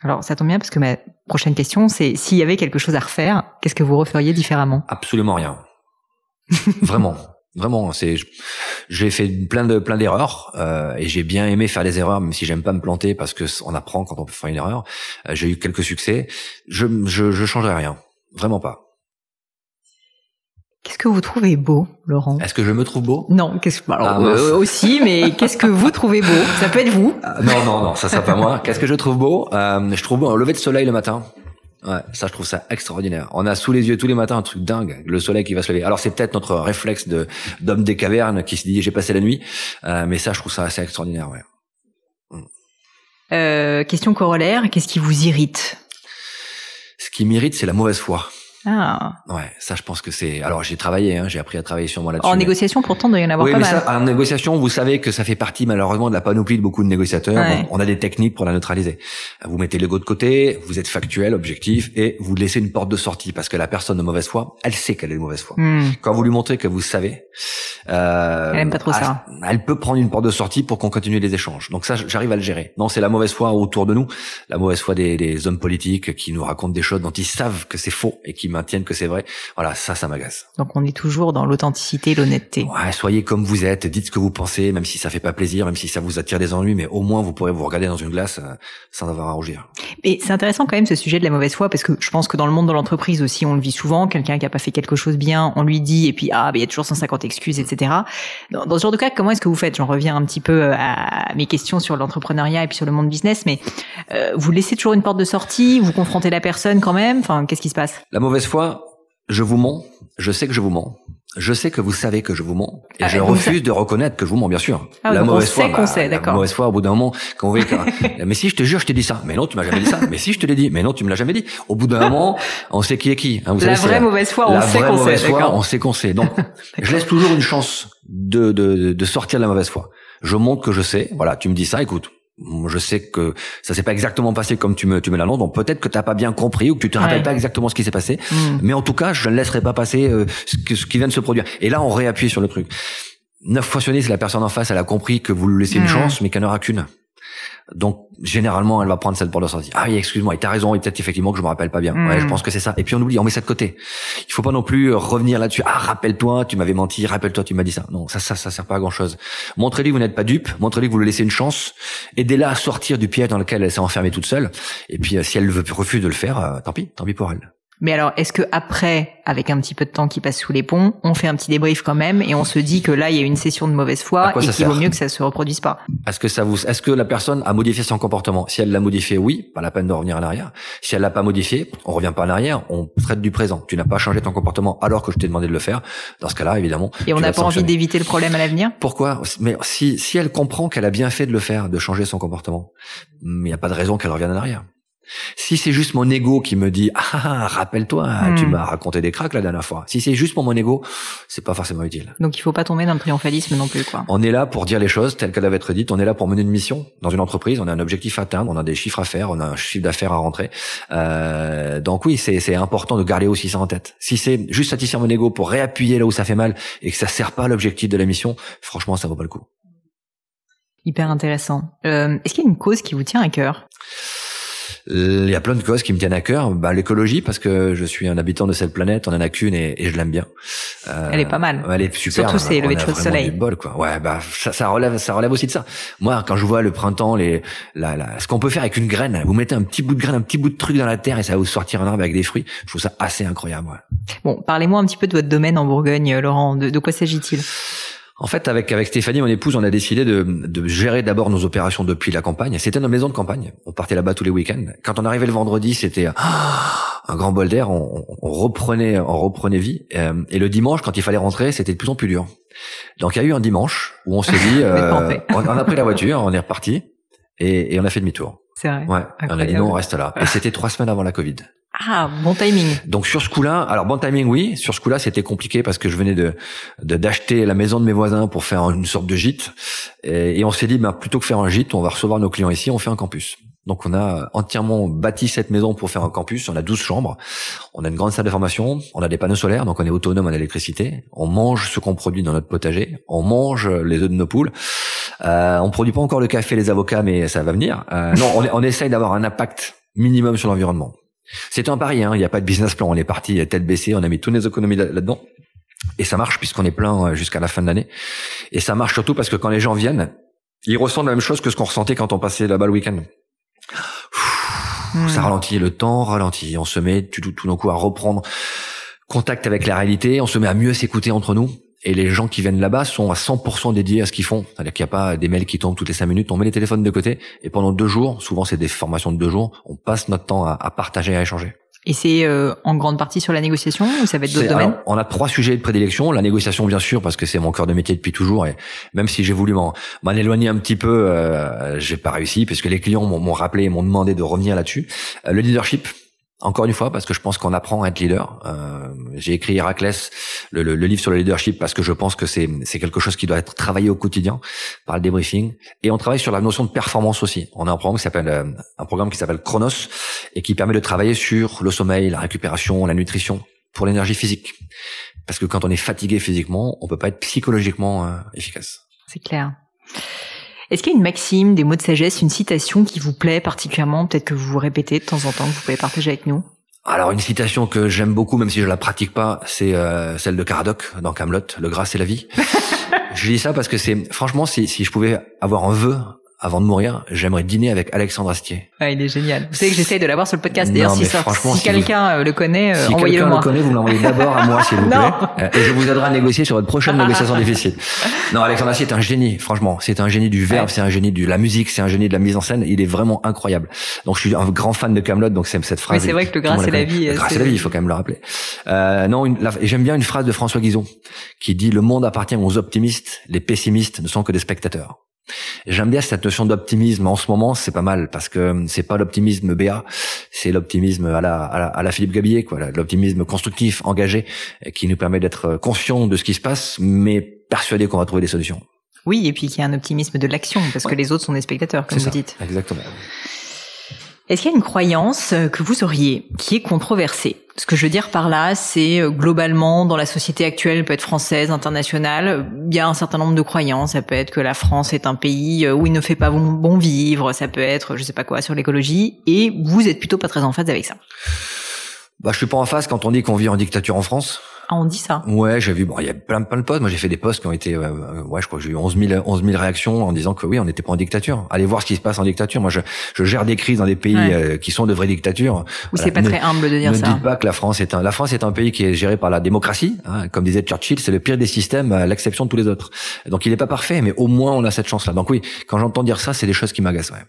Alors ça tombe bien parce que ma prochaine question c'est s'il y avait quelque chose à refaire, qu'est-ce que vous referiez différemment? Absolument rien. Vraiment. Vraiment, c'est j'ai fait plein de plein d'erreurs euh, et j'ai bien aimé faire des erreurs, même si j'aime pas me planter parce que on apprend quand on fait une erreur. Euh, j'ai eu quelques succès. Je je je changerai rien, vraiment pas. Qu'est-ce que vous trouvez beau, Laurent Est-ce que je me trouve beau? Non, qu'est-ce alors, ah, euh, aussi, mais qu'est-ce que vous trouvez beau? Ça peut être vous. Euh, non, non, non, ça sera pas moi. Qu'est-ce que je trouve beau? Euh, Je trouve beau un lever de soleil le matin. Ouais, ça je trouve ça extraordinaire. On a sous les yeux tous les matins un truc dingue, le soleil qui va se lever. Alors c'est peut-être notre réflexe de d'homme des cavernes qui se dit j'ai passé la nuit, mais ça je trouve ça assez extraordinaire. Ouais. Euh, question corollaire, qu'est-ce qui vous irrite? Ce qui m'irrite, c'est la mauvaise foi. Ah. Ouais, ça je pense que c'est. Alors j'ai travaillé, hein, j'ai appris à travailler sur moi là-dessus. En négociation, pourtant, il doit y en avoir oui, pas mais mal. Ça, en négociation, vous savez que ça fait partie malheureusement de la panoplie de beaucoup de négociateurs. On, a des techniques pour la neutraliser. Vous mettez l'ego de côté, vous êtes factuel, objectif, et vous laissez une porte de sortie parce que la personne de mauvaise foi, elle sait qu'elle est de mauvaise foi. Hmm. Quand vous lui montrez que vous savez, euh, elle aime pas trop ça. Elle peut prendre une porte de sortie pour qu'on continue les échanges. Donc ça, j'arrive à le gérer. Non, c'est la mauvaise foi autour de nous, la mauvaise foi des, des hommes politiques qui nous racontent des choses dont ils savent que c'est faux et qui maintiennent que c'est vrai. Voilà, ça, ça m'agace. Donc on est toujours dans l'authenticité, l'honnêteté. Ouais, soyez comme vous êtes, dites ce que vous pensez, même si ça fait pas plaisir, même si ça vous attire des ennuis, mais au moins vous pourrez vous regarder dans une glace euh, sans avoir à rougir. Et c'est intéressant quand même ce sujet de la mauvaise foi, parce que je pense que dans le monde de l'entreprise aussi, on le vit souvent. Quelqu'un qui a pas fait quelque chose bien, on lui dit, et puis ah, il y a toujours 150 excuses, etc. Dans, ce genre de cas, comment est-ce que vous faites? J'en reviens un petit peu euh, à mes questions sur l'entrepreneuriat et puis sur le monde business, mais euh, vous laissez toujours une porte de sortie, vous confrontez la personne quand même? Enfin, qu'est-ce qui se passe? La mauvaise foi, je vous mens, je sais que je vous mens. Je sais que vous savez que je vous mens et ah, je refuse de reconnaître que je vous mens, bien sûr. Ah, la mauvaise foi, bah, sait, la mauvaise foi, au bout d'un moment, quand voyez que, mais si je te jure, je t'ai dit ça. Mais non, tu m'as jamais dit ça. Mais si je te l'ai dit. Mais non, tu me l'as jamais dit. Au bout d'un moment, on sait qui est qui. Hein, vous la vraie mauvaise foi, on sait qu'on sait. on sait qu'on sait. Donc, je laisse toujours une chance de, de, de sortir de la mauvaise foi. Je montre que je sais. Voilà, tu me dis ça, écoute je sais que ça s'est pas exactement passé comme tu me tu me l'annonces donc peut-être que t'as pas bien compris ou que tu te rappelles pas exactement ce qui s'est passé. Mm. mais en tout cas je ne laisserai pas passer euh, ce, ce, qui vient de se produire. Et là on réappuie sur le truc. Neuf fois sur dix la personne en face elle a compris que vous lui laissez une chance mais qu'elle n'aura qu'une donc généralement, elle va prendre cette porte de sortie. Ah oui, excuse-moi, et t'as raison, et peut-être effectivement que je me rappelle pas bien. Ouais, je hmm. pense que c'est ça. Et puis on oublie, on met ça de côté. Il faut pas non plus revenir là-dessus. Ah, rappelle-toi, tu m'avais menti. Rappelle-toi, tu m'as dit ça. Non, ça, ça, ça sert pas à grand-chose. Montrez-lui que vous n'êtes pas dupe. Montrez-lui que vous lui laissez une chance. Aidez-la à sortir du piège dans lequel elle s'est enfermée toute seule. Et puis, euh, si elle veut refuse de le faire, euh, tant pis, tant pis pour elle. Mais alors, est-ce que après, avec un petit peu de temps qui passe sous les ponts, on fait un petit débrief quand même et on se dit que là, il y a une session de mauvaise foi et qu'il vaut mieux que ça se reproduise pas Est-ce que ça vous, est-ce que la personne a modifié son comportement? Si elle l'a modifié, oui, pas la peine de revenir en arrière. Si elle l'a pas modifié, on revient pas en arrière, on traite du présent. Tu n'as pas changé ton comportement alors que je t'ai demandé de le faire. Dans ce cas-là, évidemment. Et on n'a pas envie d'éviter le problème à l'avenir? Pourquoi? Mais si si elle comprend qu'elle a bien fait de le faire, de changer son comportement, il n'y a pas de raison qu'elle revienne en arrière. Si c'est juste mon ego qui me dit ah, ah rappelle-toi, tu Hmm. m'as raconté des cracks la dernière fois. Si c'est juste pour mon ego, c'est pas forcément utile. Donc il faut pas tomber dans le triomphalisme non plus, quoi. On est là pour dire les choses telles qu'elles doivent être dites. On est là pour mener une mission dans une entreprise. On a un objectif à atteindre. On a des chiffres à faire. On a un chiffre d'affaires à rentrer. Euh, donc oui, c'est c'est important de garder aussi ça en tête. Si c'est juste satisfaire mon ego pour réappuyer là où ça fait mal et que ça sert pas à l'objectif de la mission, franchement, ça vaut pas le coup. Hyper intéressant. Euh, Est-ce qu'il y a une cause qui vous tient à cœur? Il y a plein de causes qui me tiennent à cœur. Bah, l'écologie, parce que je suis un habitant de cette planète, on en a qu'une et, et je l'aime bien. Euh, Elle est pas mal. Elle est super. Surtout, c'est On lever de soleil. du bol, quoi. Ouais, bah ça, ça relève, ça relève aussi de ça. Moi, quand je vois le printemps, les, la, la, ce qu'on peut faire avec une graine, vous mettez un petit bout de graine, un petit bout de truc dans la terre et ça va vous sortir un arbre avec des fruits. Je trouve ça assez incroyable. ouais. Bon, parlez-moi un petit peu de votre domaine en Bourgogne, Laurent. De, de quoi s'agit-il? En fait, avec avec Stéphanie, mon épouse, on a décidé de, de gérer d'abord nos opérations depuis la campagne. C'était notre maison de campagne. On partait là-bas tous les week-ends. Quand on arrivait le vendredi, c'était un grand bol d'air. On, on reprenait, on reprenait vie. Euh, Et le dimanche, quand il fallait rentrer, c'était de plus en plus dur. Donc il y a eu un dimanche où on s'est dit, euh, on, on a pris la voiture, on est reparti et, et on a fait demi-tour. C'est vrai. Ouais, on a dit non, on reste là. Et c'était trois semaines avant la Covid. Ah, bon timing. Donc sur ce coup-là, alors bon timing oui, sur ce coup-là c'était compliqué parce que je venais de d'acheter la maison de mes voisins pour faire une sorte de gîte et, on s'est dit ben plutôt que faire un gîte, on va recevoir nos clients ici, on fait un campus. Donc on a entièrement bâti cette maison pour faire un campus, on a 12 chambres, on a une grande salle de formation, on a des panneaux solaires donc on est autonome en électricité, on mange ce qu'on produit dans notre potager, on mange les œufs de nos poules. Euh, on produit pas encore le café, les avocats mais ça va venir. Euh, non, on, on essaye d'avoir un impact minimum sur l'environnement. C'était un pari, hein. il n'y a pas de business plan. On est parti tête baissée, on a mis toutes les économies là- là-dedans. Et ça marche puisqu'on est plein euh, jusqu'à la fin de l'année. Et ça marche surtout parce que quand les gens viennent, ils ressentent la même chose que ce qu'on ressentait quand on passait là-bas le week-end. Hmm. Ça ralentit, le temps ralentit. On se met tout, tout, tout d'un coup à reprendre contact avec la réalité. On se met à mieux s'écouter entre nous. Et les gens qui viennent là-bas sont à 100% dédiés à ce qu'ils font. C'est-à-dire qu'il n'y a pas des mails qui tombent toutes les cinq minutes. On met les téléphones de côté et pendant deux jours, souvent c'est des formations de deux jours, on passe notre temps à, à partager, à échanger. Et c'est euh, en grande partie sur la négociation ou ça va être d'autres domaines alors, on a trois sujets de prédilection. La négociation, bien sûr, parce que c'est mon cœur de métier depuis toujours. Et même si j'ai voulu m'en, éloigner un petit peu, euh, j'ai pas réussi, parce que les clients m'ont, m'ont rappelé et m'ont demandé de revenir là-dessus. Euh, le leadership. Encore une fois, parce que je pense qu'on apprend à être leader. Euh, j'ai écrit Héraclès, le, le- livre sur le leadership, parce que je pense que c'est, c'est quelque chose qui doit être travaillé au quotidien par le débriefing. Et on travaille sur la notion de performance aussi. On a un programme qui s'appelle euh, un programme qui s'appelle Chronos et qui permet de travailler sur le sommeil, la récupération, la nutrition pour l'énergie physique. Parce que quand on est fatigué physiquement, on peut pas être psychologiquement euh, efficace. C'est clair. Est-ce qu'il y a une maxime, des mots de sagesse, une citation qui vous plaît particulièrement, peut-être que vous vous répétez de temps en temps, que vous pouvez partager avec nous? Alors une citation que j'aime beaucoup, même si je la pratique pas, c'est euh, celle de Caradoc dans Camelot. Le gras c'est la vie. je dis ça parce que c'est franchement, si, si je pouvais avoir un vœu avant de mourir, j'aimerais dîner avec Alexandre Astier. Ah, il est génial. Vous savez que j'essaye de l'avoir sur le podcast. D'ailleurs, si, mais ça- si si quelqu'un euh, le connaît, euh, Si envoyez-le quelqu'un moi. le connaît, vous me l'envoyez d'abord à moi, s'il vous plaît. Euh, Et je vous aiderai à négocier sur votre prochaine négociation difficile. Non, Alexandre Astier est un génie, franchement. C'est un génie du verbe, Ouais. c'est un génie de la musique, c'est un génie de la mise en scène. Il est vraiment incroyable. Donc, je suis un grand fan de Camelot, donc c'est cette phrase. Oui, c'est vrai que le gras, c'est la vie, Le gras, c'est- la vie, il faut quand même le rappeler. Euh, non, j'aime bien une phrase de François Guizot qui dit le monde appartient aux optimistes, les pessimistes ne sont que des spectateurs. J'aime bien cette notion d'optimisme. En ce moment, c'est pas mal parce que c'est pas l'optimisme BA, c'est l'optimisme à la, à la, à la Philippe Gabillet, quoi. L'optimisme constructif, engagé, euh, qui nous permet d'être conscient de ce qui se passe, mais persuadé qu'on va trouver des solutions. Oui, et puis qu'il y a un optimisme de l'action, parce que les autres sont des spectateurs, comme vous ça. dites. Exactement. Est-ce qu'il y a une croyance euh, que vous auriez qui est controversée? Ce que je veux dire par là, c'est euh, globalement dans la société actuelle, peut être française, internationale, il y a un certain nombre de croyances. Ça peut être que la France est un pays euh, où il ne fait pas bon, vivre. Ça peut être, je sais pas quoi, sur l'écologie. Et vous êtes plutôt pas très en phase avec ça? Bah, je suis pas en face quand on dit qu'on vit en dictature en France. Ah, on dit ça. Ouais, j'ai vu, bon, il y a plein, plein de posts. Moi, j'ai fait des posts qui ont été, euh, euh, ouais, je crois que j'ai eu 11 000, 11 000 réactions en disant que oui, on n'était pas en dictature. Allez voir ce qui se passe en dictature. Moi, je, je gère des crises dans des pays Ouais. euh, qui sont de vraies dictatures. Ou c'est pas Ne- très humble de dire ne ça. dites pas que la France est un, la France est un pays qui est géré par la démocratie. hein. comme disait Churchill, c'est le pire des systèmes à l'exception de tous les autres. Donc, il n'est pas parfait, mais au moins, on a cette chance-là. Donc oui, quand j'entends dire ça, c'est des choses qui m'agacent, ouais.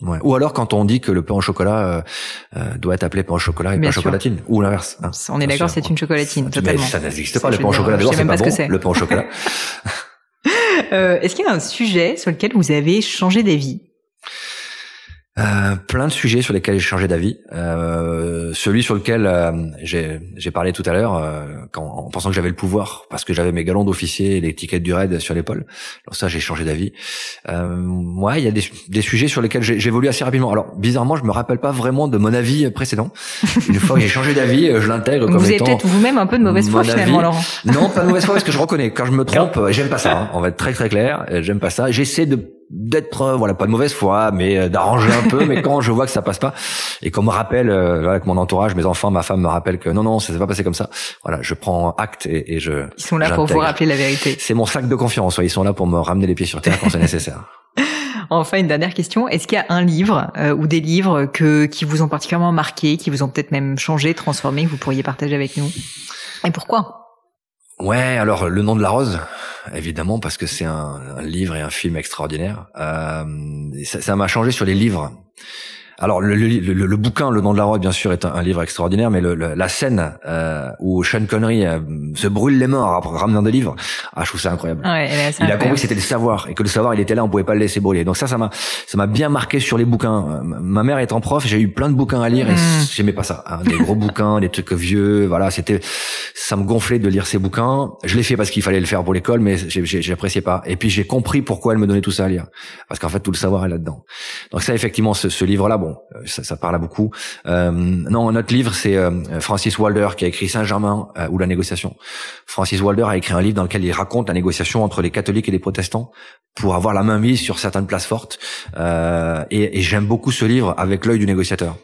Ouais. Ou alors quand on dit que le pain au chocolat euh, euh, doit être appelé pain au chocolat et Bien pas sûr. chocolatine, ou l'inverse. hein. On est d'accord, c'est une chocolatine, Mais totalement. ça n'existe Ça, pas. Le pain au chocolat sais c'est même pas pas ce que bon. c'est. Le pain au chocolat. Euh, Est-ce qu'il y a un sujet sur lequel vous avez changé d'avis? Euh, plein de sujets sur lesquels j'ai changé d'avis. Euh, celui sur lequel euh, j'ai, j'ai parlé tout à l'heure, euh, quand, en pensant que j'avais le pouvoir, parce que j'avais mes galons d'officier et les tickets du raid sur l'épaule. Alors ça, j'ai changé d'avis. Euh, ouais, il y a des, des, sujets sur lesquels j'ai, j'évolue assez rapidement. Alors bizarrement, je me rappelle pas vraiment de mon avis précédent. Une fois que j'ai changé d'avis, je l'intègre comme Vous avez peut-être vous-même un peu de mauvaise foi finalement, Laurent. Non, pas de mauvaise foi parce que je reconnais. Quand je me trompe, j'aime pas ça. Hein. On va être très très clair. J'aime pas ça. J'essaie de d'être euh, voilà pas de mauvaise foi mais euh, d'arranger un peu mais quand je vois que ça passe pas et qu'on me rappelle euh, voilà, que mon entourage mes enfants ma femme me rappellent que non non ça s'est pas passé comme ça voilà je prends acte et, et je ils sont là pour vous rappeler la vérité. C'est mon sac de confiance ils sont là pour me ramener les pieds sur terre quand c'est nécessaire. Enfin, une dernière question. Est-ce qu'il y a un livre ou des livres que, qui vous ont particulièrement marqué, qui vous ont peut-être même changé, transformé, que vous pourriez partager avec nous? Et pourquoi? Ouais, alors le nom de la rose, évidemment, parce que c'est un, livre et un film extraordinaire. Euh, ça m'a changé sur les livres. Alors le, le, le, bouquin, Le nom de la rose, bien sûr, est un, livre extraordinaire, mais la scène euh, où Sean Connery euh, se brûle les mains en ramenant des livres, ah, je trouve ça incroyable. Ouais, il a compris que c'était le savoir et que le savoir, il était là, on pouvait pas le laisser brûler. Donc ça, ça m'a, ça m'a bien marqué sur les bouquins. Euh, ma mère étant prof, j'ai eu plein de bouquins à lire et mm. j'aimais pas ça. Hein, des gros bouquins, des trucs vieux, voilà, c'était, ça me gonflait de lire ces bouquins. Je l'ai fait parce qu'il fallait le faire pour l'école, mais j'appréciais pas. Et puis j'ai compris pourquoi elle me donnait tout ça à lire, parce qu'en fait tout le savoir est là-dedans. Donc ça, effectivement, ce, ce livre-là, bon euh, ça, ça, parle à beaucoup. Euh, non, notre livre, c'est euh, Francis Walder qui a écrit Saint-Germain ou la négociation. Francis Walder a écrit un livre dans lequel il raconte la négociation entre les catholiques et les protestants pour avoir la main mise sur certaines places fortes. Euh, et, et j'aime beaucoup ce livre avec l'œil du négociateur.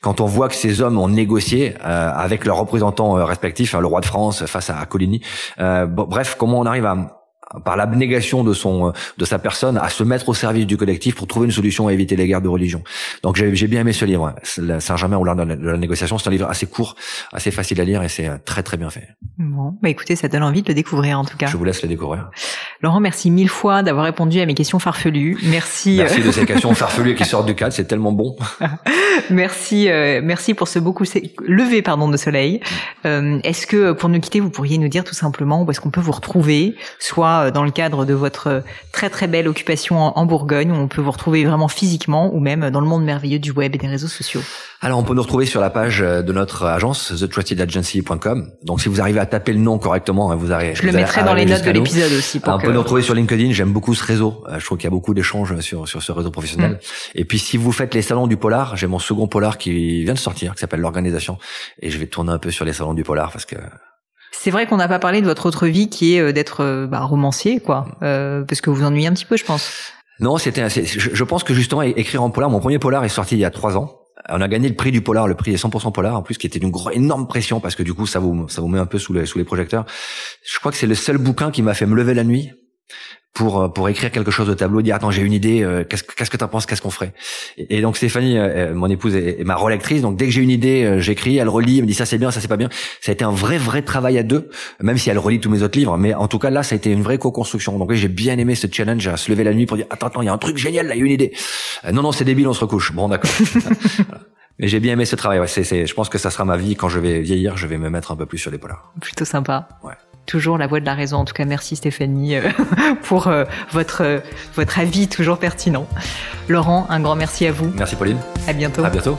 Quand on voit que ces hommes ont négocié euh, avec leurs représentants respectifs, hein, le roi de France face à, à Coligny, bref, comment on arrive à, par l'abnégation de son de sa personne à se mettre au service du collectif pour trouver une solution à éviter les guerres de religion. Donc j'ai bien aimé ce livre, Saint-Germain ou l'art de la négociation. C'est un livre assez court, assez facile à lire et c'est très très bien fait. Bon, bah écoutez, ça donne envie de le découvrir en tout cas. Je vous laisse le découvrir. Laurent, merci mille fois d'avoir répondu à mes questions farfelues. Merci. Merci de ces questions farfelues qui sortent du cadre, c'est tellement bon. merci, euh, merci pour ce beaucoup lever pardon de soleil. Euh, est-ce que pour nous quitter, vous pourriez nous dire tout simplement où est-ce qu'on peut vous retrouver, soit euh, dans le cadre de votre euh, très très belle occupation en, Bourgogne, où on peut vous retrouver vraiment physiquement ou même dans le monde merveilleux du web et des réseaux sociaux Alors on peut nous retrouver sur la page euh, de notre agence, thetrustedagency.com. Donc si vous arrivez à taper le nom correctement, hein, vous arrivez. Je le mettrai dans les notes de l'épisode aussi. on peut nous retrouver sur LinkedIn. J'aime beaucoup ce réseau. Je trouve qu'il y a beaucoup d'échanges sur sur ce réseau professionnel. Mm. Et puis si vous faites les salons du polar, j'ai mon second polar qui vient de sortir, qui s'appelle l'organisation, et je vais tourner un peu sur les salons du polar parce que c'est vrai qu'on n'a pas parlé de votre autre vie qui est euh, d'être euh, bah, romancier, quoi, euh, parce que vous vous ennuyez un petit peu, je pense. Non, c'était. Je pense que justement écrire en polar, mon premier polar est sorti il y a trois ans. On a gagné le prix du polar, le prix est 100% polar, en plus qui était d'une énorme pression parce que du coup ça vous ça vous met un peu sous les sous les projecteurs. Je crois que c'est le seul bouquin qui m'a fait me lever la nuit pour euh, pour écrire quelque chose au tableau, dire attends j'ai une idée, euh, qu'est-ce qu'est-ce que t'en penses, qu'est-ce qu'on ferait? Et, donc Stéphanie, euh, mon épouse, est, ma relectrice, donc dès que j'ai une idée, j'écris, elle relit, elle me dit ça c'est bien, ça c'est pas bien. Ça a été un vrai vrai travail à deux, même si elle relit tous mes autres livres, mais en tout cas là ça a été une vraie co-construction. Donc j'ai bien aimé ce challenge à se lever la nuit pour dire attends attends il y a un truc génial là, il y a une idée. non non c'est débile, on se recouche. Bon d'accord. Mais j'ai bien aimé ce travail. Ouais, c'est, c'est, je pense que ça sera ma vie quand je vais vieillir. Je vais me mettre un peu plus sur les polars. Plutôt sympa. Ouais toujours la voix de la raison. En tout cas, merci Stéphanie euh, pour euh, votre, euh, votre avis toujours pertinent. Laurent, un grand merci à vous. Merci Pauline. À bientôt. À bientôt.